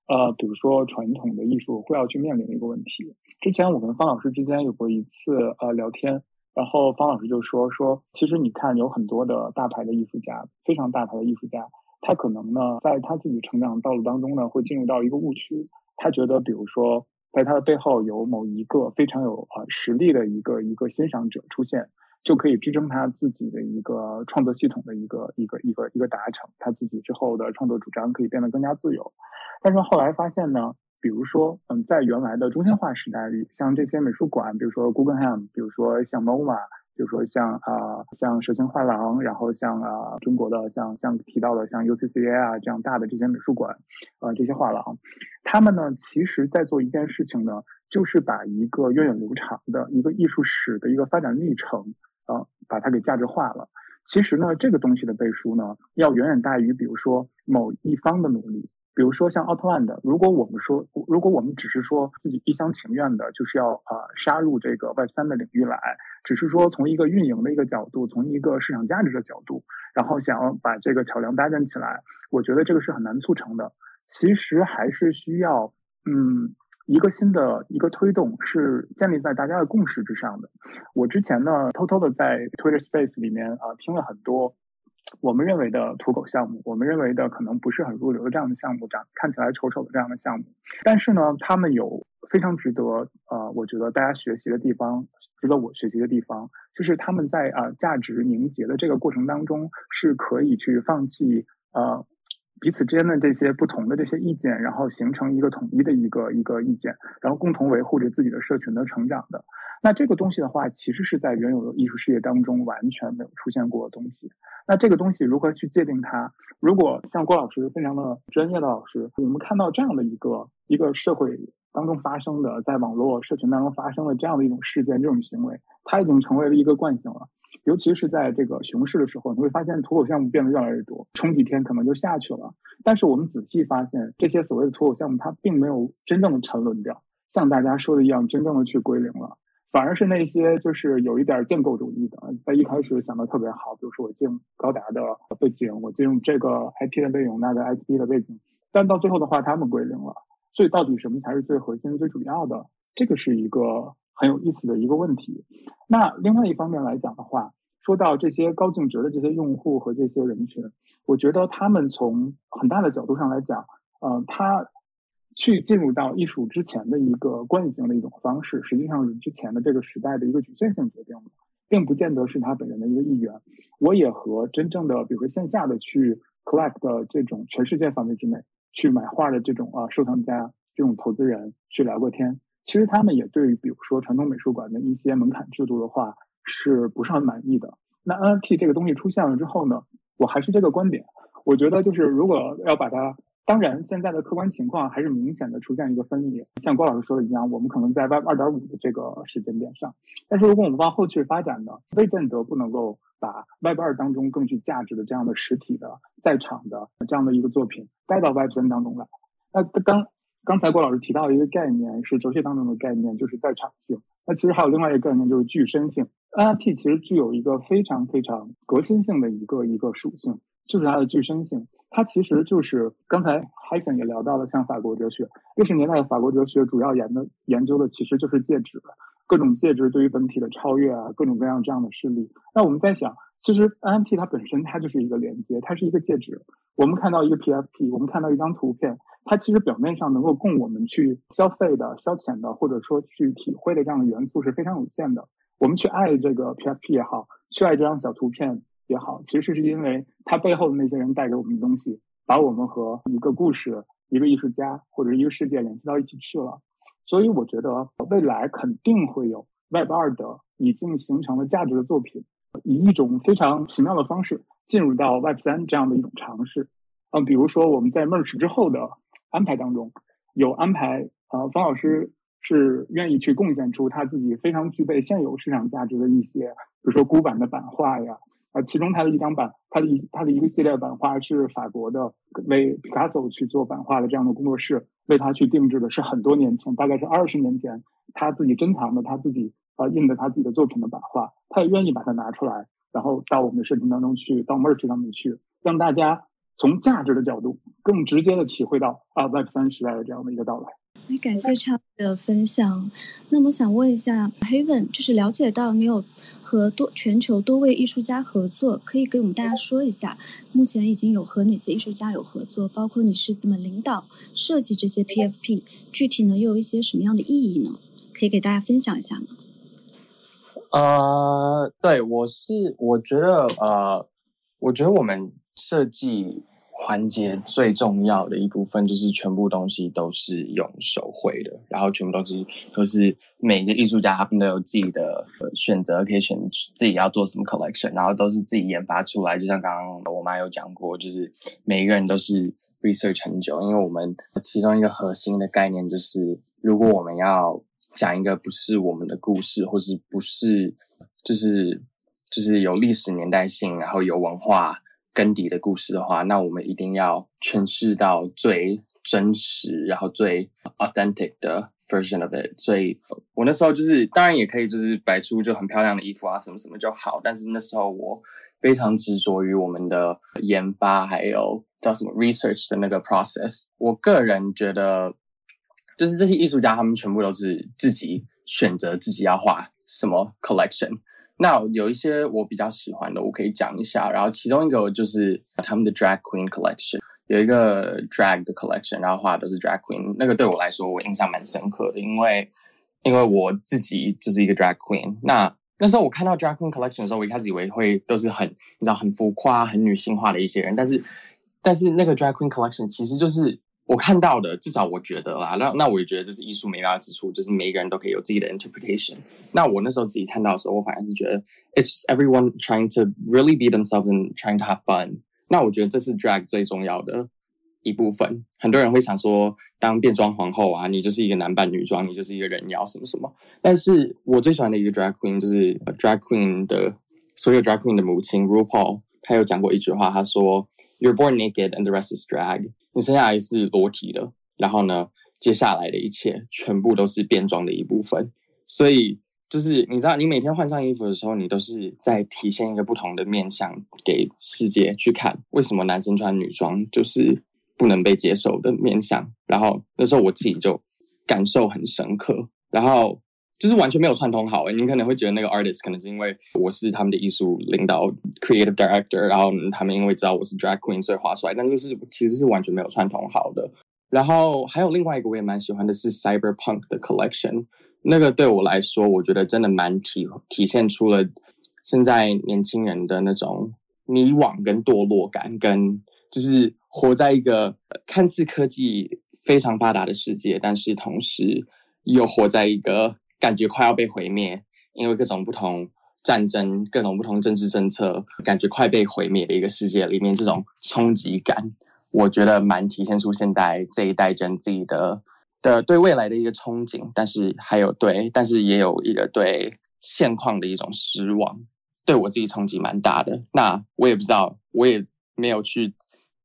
呃，比如说传统的艺术会要去面临的一个问题。之前我跟方老师之间有过一次呃聊天，然后方老师就说说，其实你看有很多的大牌的艺术家，非常大牌的艺术家，他可能呢在他自己成长道路当中呢会进入到一个误区，他觉得比如说在他的背后有某一个非常有呃实力的一个一个欣赏者出现。就可以支撑他自己的一个创作系统的一个一个一个一个达成，他自己之后的创作主张可以变得更加自由。但是后来发现呢，比如说，嗯，在原来的中心化时代里，像这些美术馆，比如说 Guggenheim，比如说像 MoMA，比如说像啊像蛇形画廊，然后像啊中国的像像提到的像 UCCA 啊这样大的这些美术馆，呃这些画廊，他们呢其实在做一件事情呢，就是把一个源远流长的一个艺术史的一个发展历程。呃，把它给价值化了。其实呢，这个东西的背书呢，要远远大于比如说某一方的努力。比如说像奥特曼的，如果我们说，如果我们只是说自己一厢情愿的，就是要呃杀入这个 Web 三的领域来，只是说从一个运营的一个角度，从一个市场价值的角度，然后想要把这个桥梁搭建起来，我觉得这个是很难促成的。其实还是需要，嗯。一个新的一个推动是建立在大家的共识之上的。我之前呢，偷偷的在 Twitter Space 里面啊，听了很多我们认为的土狗项目，我们认为的可能不是很入流的这样的项目，长看起来丑丑的这样的项目。但是呢，他们有非常值得呃，我觉得大家学习的地方，值得我学习的地方，就是他们在啊价值凝结的这个过程当中，是可以去放弃呃。彼此之间的这些不同的这些意见，然后形成一个统一的一个一个意见，然后共同维护着自己的社群的成长的。那这个东西的话，其实是在原有的艺术事业当中完全没有出现过的东西。那这个东西如何去界定它？如果像郭老师非常的专业的老师，我们看到这样的一个一个社会当中发生的，在网络社群当中发生的这样的一种事件、这种行为，它已经成为了一个惯性了。尤其是在这个熊市的时候，你会发现土狗项目变得越来越多，冲几天可能就下去了。但是我们仔细发现，这些所谓的土狗项目，它并没有真正的沉沦掉，像大家说的一样，真正的去归零了。反而是那些就是有一点建构主义的，在一开始想的特别好，比如说我进高达的背景，我进入这个 IP 的背景，那个 IP 的背景，但到最后的话，他们归零了。所以到底什么才是最核心、最主要的？这个是一个。很有意思的一个问题。那另外一方面来讲的话，说到这些高净值的这些用户和这些人群，我觉得他们从很大的角度上来讲，呃，他去进入到艺术之前的一个惯性的一种方式，实际上是之前的这个时代的一个局限性决定的，并不见得是他本人的一个意愿。我也和真正的，比如说线下的去 collect 的这种全世界范围之内去买画的这种啊收藏家、这种投资人去聊过天。其实他们也对于比如说传统美术馆的一些门槛制度的话是不是很满意的。那 NFT 这个东西出现了之后呢，我还是这个观点，我觉得就是如果要把它，当然现在的客观情况还是明显的出现一个分离，像郭老师说的一样，我们可能在 Web 二点五的这个时间点上，但是如果我们往后去发展呢，未见得不能够把 Web 二当中更具价值的这样的实体的在场的这样的一个作品带到 Web 三当中来。那当刚才郭老师提到一个概念是哲学当中的概念，就是在场性。那其实还有另外一个概念，就是具身性。NFT 其实具有一个非常非常革新性的一个一个属性，就是它的具身性。它其实就是刚才 Hyphen 也聊到了，像法国哲学，六十年代的法国哲学主要研的研究的其实就是介质，各种介质对于本体的超越啊，各种各样这样的事例。那我们在想，其实 NFT 它本身它就是一个连接，它是一个介质。我们看到一个 PFP，我们看到一张图片，它其实表面上能够供我们去消费的、消遣的，或者说去体会的这样的元素是非常有限的。我们去爱这个 PFP 也好，去爱这张小图片也好，其实是因为它背后的那些人带给我们的东西，把我们和一个故事、一个艺术家或者一个世界联系到一起去了。所以我觉得未来肯定会有 Web 二的已经形成了价值的作品，以一种非常奇妙的方式进入到 Web 三这样的一种尝试。嗯，比如说我们在 Merge 之后的安排当中，有安排呃，方老师。是愿意去贡献出他自己非常具备现有市场价值的一些，比如说古板的版画呀，啊，其中他的一张版，他的一他的一个系列版画是法国的为 Picasso 去做版画的这样的工作室为他去定制的，是很多年前，大概是二十年前他自己珍藏的他自己啊印的他自己的作品的版画，他也愿意把它拿出来，然后到我们的视频当中去，到 Merch 上面去，让大家从价值的角度更直接的体会到啊 Web 三时代的这样的一个到来。感谢超的分享。那么想问一下，Haven，就是了解到你有和多全球多位艺术家合作，可以给我们大家说一下，目前已经有和哪些艺术家有合作？包括你是怎么领导设计这些 PFP？具体呢又有一些什么样的意义呢？可以给大家分享一下吗？呃，对，我是我觉得呃，我觉得我们设计。环节最重要的一部分就是全部东西都是用手绘的，然后全部都是都是每个艺术家他们都有自己的选择，可以选自己要做什么 collection，然后都是自己研发出来。就像刚刚我妈有讲过，就是每一个人都是 research 很久，因为我们其中一个核心的概念就是，如果我们要讲一个不是我们的故事，或是不是就是就是有历史年代性，然后有文化。根底的故事的话，那我们一定要诠释到最真实，然后最 authentic 的 version of it。所以，我那时候就是，当然也可以就是摆出就很漂亮的衣服啊，什么什么就好。但是那时候我非常执着于我们的研发，还有叫什么 research 的那个 process。我个人觉得，就是这些艺术家他们全部都是自己选择自己要画什么 collection。那有一些我比较喜欢的，我可以讲一下。然后其中一个就是他们的 Drag Queen Collection，有一个 Drag 的 Collection，然后画的都是 Drag Queen。那个对我来说，我印象蛮深刻的，因为因为我自己就是一个 Drag Queen。那那时候我看到 Drag Queen Collection 的时候，我一开始以为会都是很你知道很浮夸、很女性化的一些人，但是但是那个 Drag Queen Collection 其实就是。我看到的，至少我觉得啦，那那我也觉得这是艺术美妙之处，就是每一个人都可以有自己的 interpretation。那我那时候自己看到的时候，我反而是觉得，it's everyone trying to really be themselves and trying to have fun。那我觉得这是 drag 最重要的一部分。很多人会想说，当变装皇后啊，你就是一个男扮女装，你就是一个人妖什么什么。但是我最喜欢的一个 drag queen 就是 drag queen 的所有 drag queen 的母亲 RuPaul，他有讲过一句话，他说，You're born naked and the rest is drag。你生下来是裸体的，然后呢，接下来的一切全部都是变装的一部分。所以就是你知道，你每天换上衣服的时候，你都是在体现一个不同的面相给世界去看。为什么男生穿女装就是不能被接受的面相？然后那时候我自己就感受很深刻，然后。就是完全没有串通好诶，你可能会觉得那个 artist 可能是因为我是他们的艺术领导 creative director，然后他们因为知道我是 drag queen 所以画出来，但就是其实是完全没有串通好的。然后还有另外一个我也蛮喜欢的是 cyberpunk 的 collection，那个对我来说，我觉得真的蛮体体现出了现在年轻人的那种迷惘跟堕落感，跟就是活在一个看似科技非常发达的世界，但是同时。又活在一个感觉快要被毁灭，因为各种不同战争、各种不同政治政策，感觉快被毁灭的一个世界里面，这种冲击感，我觉得蛮体现出现代这一代人自己的的对未来的一个憧憬，但是还有对，但是也有一个对现况的一种失望，对我自己冲击蛮大的。那我也不知道，我也没有去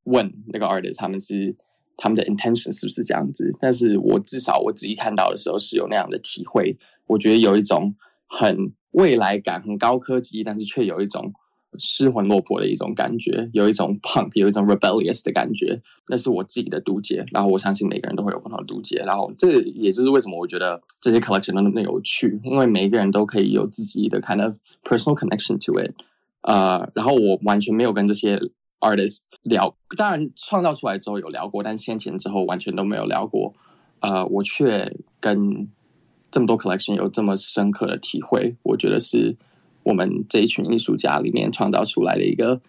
问那个 artist 他们是。他们的 intention 是不是这样子？但是我至少我自己看到的时候是有那样的体会。我觉得有一种很未来感、很高科技，但是却有一种失魂落魄的一种感觉，有一种 punk，有一种 rebellious 的感觉。那是我自己的读解。然后我相信每个人都会有不同的读解。然后这也就是为什么我觉得这些 collection 都那么有趣，因为每一个人都可以有自己的 kind of personal connection to it。呃，然后我完全没有跟这些 artist。聊，当然创造出来之后有聊过，但先前之后完全都没有聊过。呃，我却跟这么多 collection 有这么深刻的体会，我觉得是我们这一群艺术家里面创造出来的一个，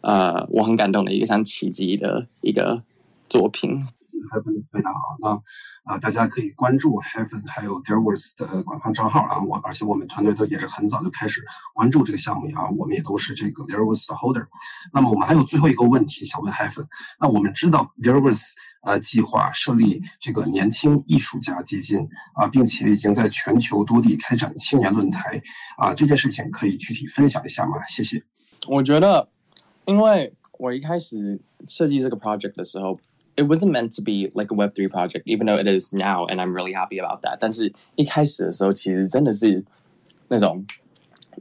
呃，我很感动的一个像奇迹的一个作品。Heaven 的回答啊，那啊，大家可以关注 Heaven 还有 d e a r w o r s 的官方账号啊。我而且我们团队都也是很早就开始关注这个项目啊，我们也都是这个 d e a r w o r s 的 Holder。那么我们还有最后一个问题想问 Heaven，那我们知道 d e a r w o r s 呃计划设立这个年轻艺术家基金啊，并且已经在全球多地开展青年论坛啊，这件事情可以具体分享一下吗？谢谢。我觉得，因为我一开始设计这个 project 的时候。It wasn't meant to be like a Web three project, even though it is now, and I'm really happy about that. 但是一开始的时候，其实真的是那种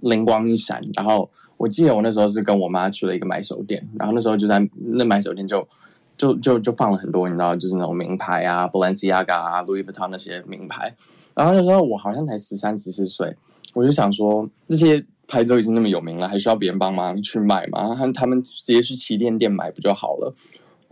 灵光一闪。然后我记得我那时候是跟我妈去了一个买手店，然后那时候就在那买手店就就就就放了很多，你知道，就是那种名牌啊，Balenciaga 啊，Louis Vuitton 那些名牌。然后那时候我好像才十三十四岁，我就想说，这些牌子都已经那么有名了，还需要别人帮忙去买吗？他们直接去旗舰店买不就好了？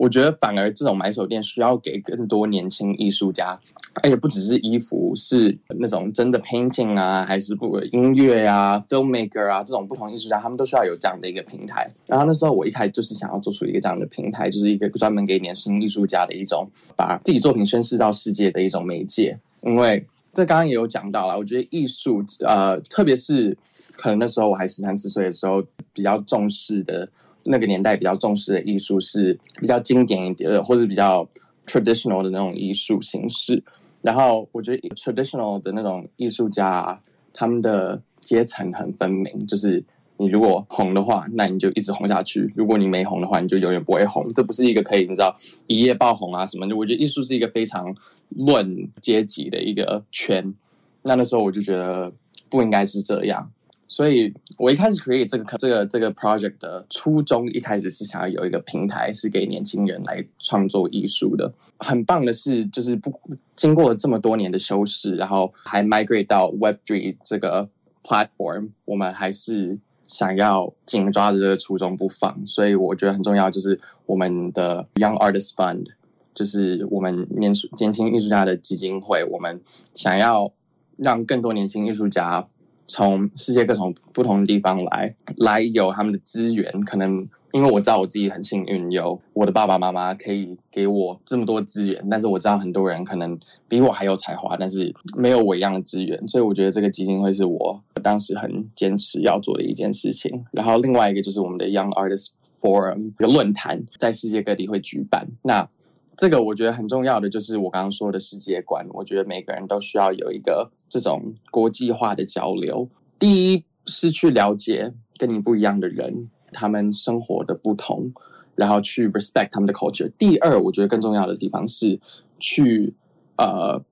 我觉得反而这种买手店需要给更多年轻艺术家，而且不只是衣服，是那种真的 painting 啊，还是不音乐啊，filmmaker 啊，这种不同艺术家，他们都需要有这样的一个平台。然后那时候我一开始就是想要做出一个这样的平台，就是一个专门给年轻艺术家的一种把自己作品宣示到世界的一种媒介。因为这刚刚也有讲到了，我觉得艺术，呃，特别是可能那时候我还十三四岁的时候，比较重视的。那个年代比较重视的艺术是比较经典一点，或者比较 traditional 的那种艺术形式。然后我觉得 traditional 的那种艺术家，他们的阶层很分明，就是你如果红的话，那你就一直红下去；如果你没红的话，你就永远不会红。这不是一个可以你知道一夜爆红啊什么的。我觉得艺术是一个非常论阶级的一个圈。那那时候我就觉得不应该是这样。所以我一开始 create 这个这个这个 project 的初衷，一开始是想要有一个平台，是给年轻人来创作艺术的。很棒的是，就是不经过了这么多年的修饰，然后还 migrate 到 Web3 这个 platform，我们还是想要紧抓着这个初衷不放。所以我觉得很重要，就是我们的 Young Artist Fund，就是我们年年轻艺术家的基金会，我们想要让更多年轻艺术家。从世界各种不同的地方来，来有他们的资源，可能因为我知道我自己很幸运，有我的爸爸妈妈可以给我这么多资源，但是我知道很多人可能比我还有才华，但是没有我一样的资源，所以我觉得这个基金会是我当时很坚持要做的一件事情。然后另外一个就是我们的 Young Artist Forum 一个论坛，在世界各地会举办。那这个我觉得很重要的就是我刚刚说的世界观，我觉得每个人都需要有一个这种国际化的交流。第一是去了解跟你不一样的人，他们生活的不同，然后去 respect 他们的 culture。第二，我觉得更重要的地方是去呃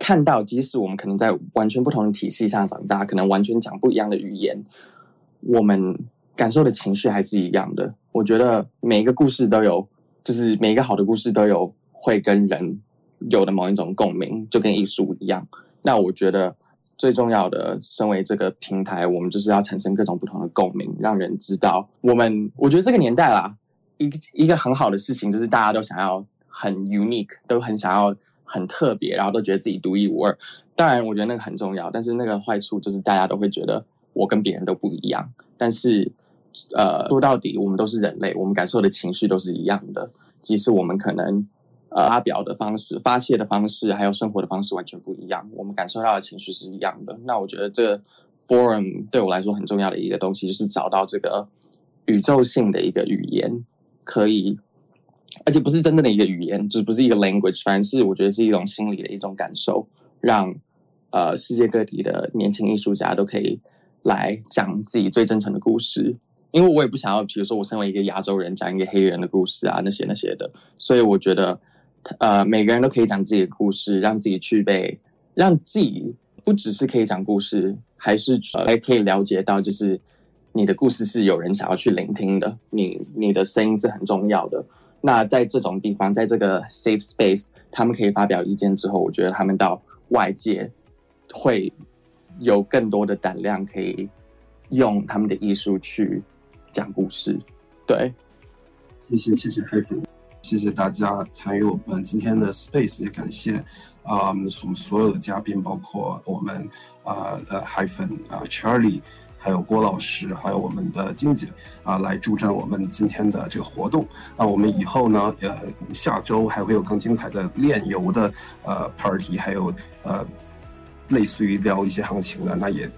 看到，即使我们可能在完全不同的体系下长大，可能完全讲不一样的语言，我们感受的情绪还是一样的。我觉得每一个故事都有。就是每一个好的故事都有会跟人有的某一种共鸣，就跟艺术一样。那我觉得最重要的，身为这个平台，我们就是要产生各种不同的共鸣，让人知道我们。我觉得这个年代啦，一个一个很好的事情就是大家都想要很 unique，都很想要很特别，然后都觉得自己独一无二。当然，我觉得那个很重要，但是那个坏处就是大家都会觉得我跟别人都不一样。但是。呃，说到底，我们都是人类，我们感受的情绪都是一样的。即使我们可能，呃发表的方式、发泄的方式，还有生活的方式完全不一样。我们感受到的情绪是一样的。那我觉得这 forum 对我来说很重要的一个东西，就是找到这个宇宙性的一个语言，可以，而且不是真正的一个语言，就不是一个 language，反正是我觉得是一种心理的一种感受，让呃世界各地的年轻艺术家都可以来讲自己最真诚的故事。因为我也不想要，比如说我身为一个亚洲人讲一个黑人的故事啊，那些那些的，所以我觉得，呃，每个人都可以讲自己的故事，让自己去被，让自己不只是可以讲故事，还是还可以了解到，就是你的故事是有人想要去聆听的，你你的声音是很重要的。那在这种地方，在这个 safe space，他们可以发表意见之后，我觉得他们到外界会有更多的胆量，可以用他们的艺术去。讲故事，对，谢谢谢谢海粉，谢谢大家参与我们今天的 space，也感谢啊我们所所有的嘉宾，包括我们啊呃海粉啊 Charlie，还有郭老师，还有我们的金姐啊来助阵我们今天的这个活动。那我们以后呢，呃下周还会有更精彩的炼油的呃 party，还有呃类似于聊一些行情的，那也。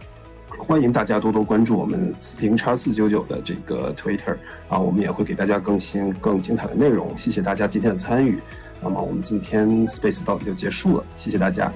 欢迎大家多多关注我们零叉四九九的这个 Twitter 啊，我们也会给大家更新更精彩的内容。谢谢大家今天的参与，那么我们今天 Space 到这就结束了，谢谢大家。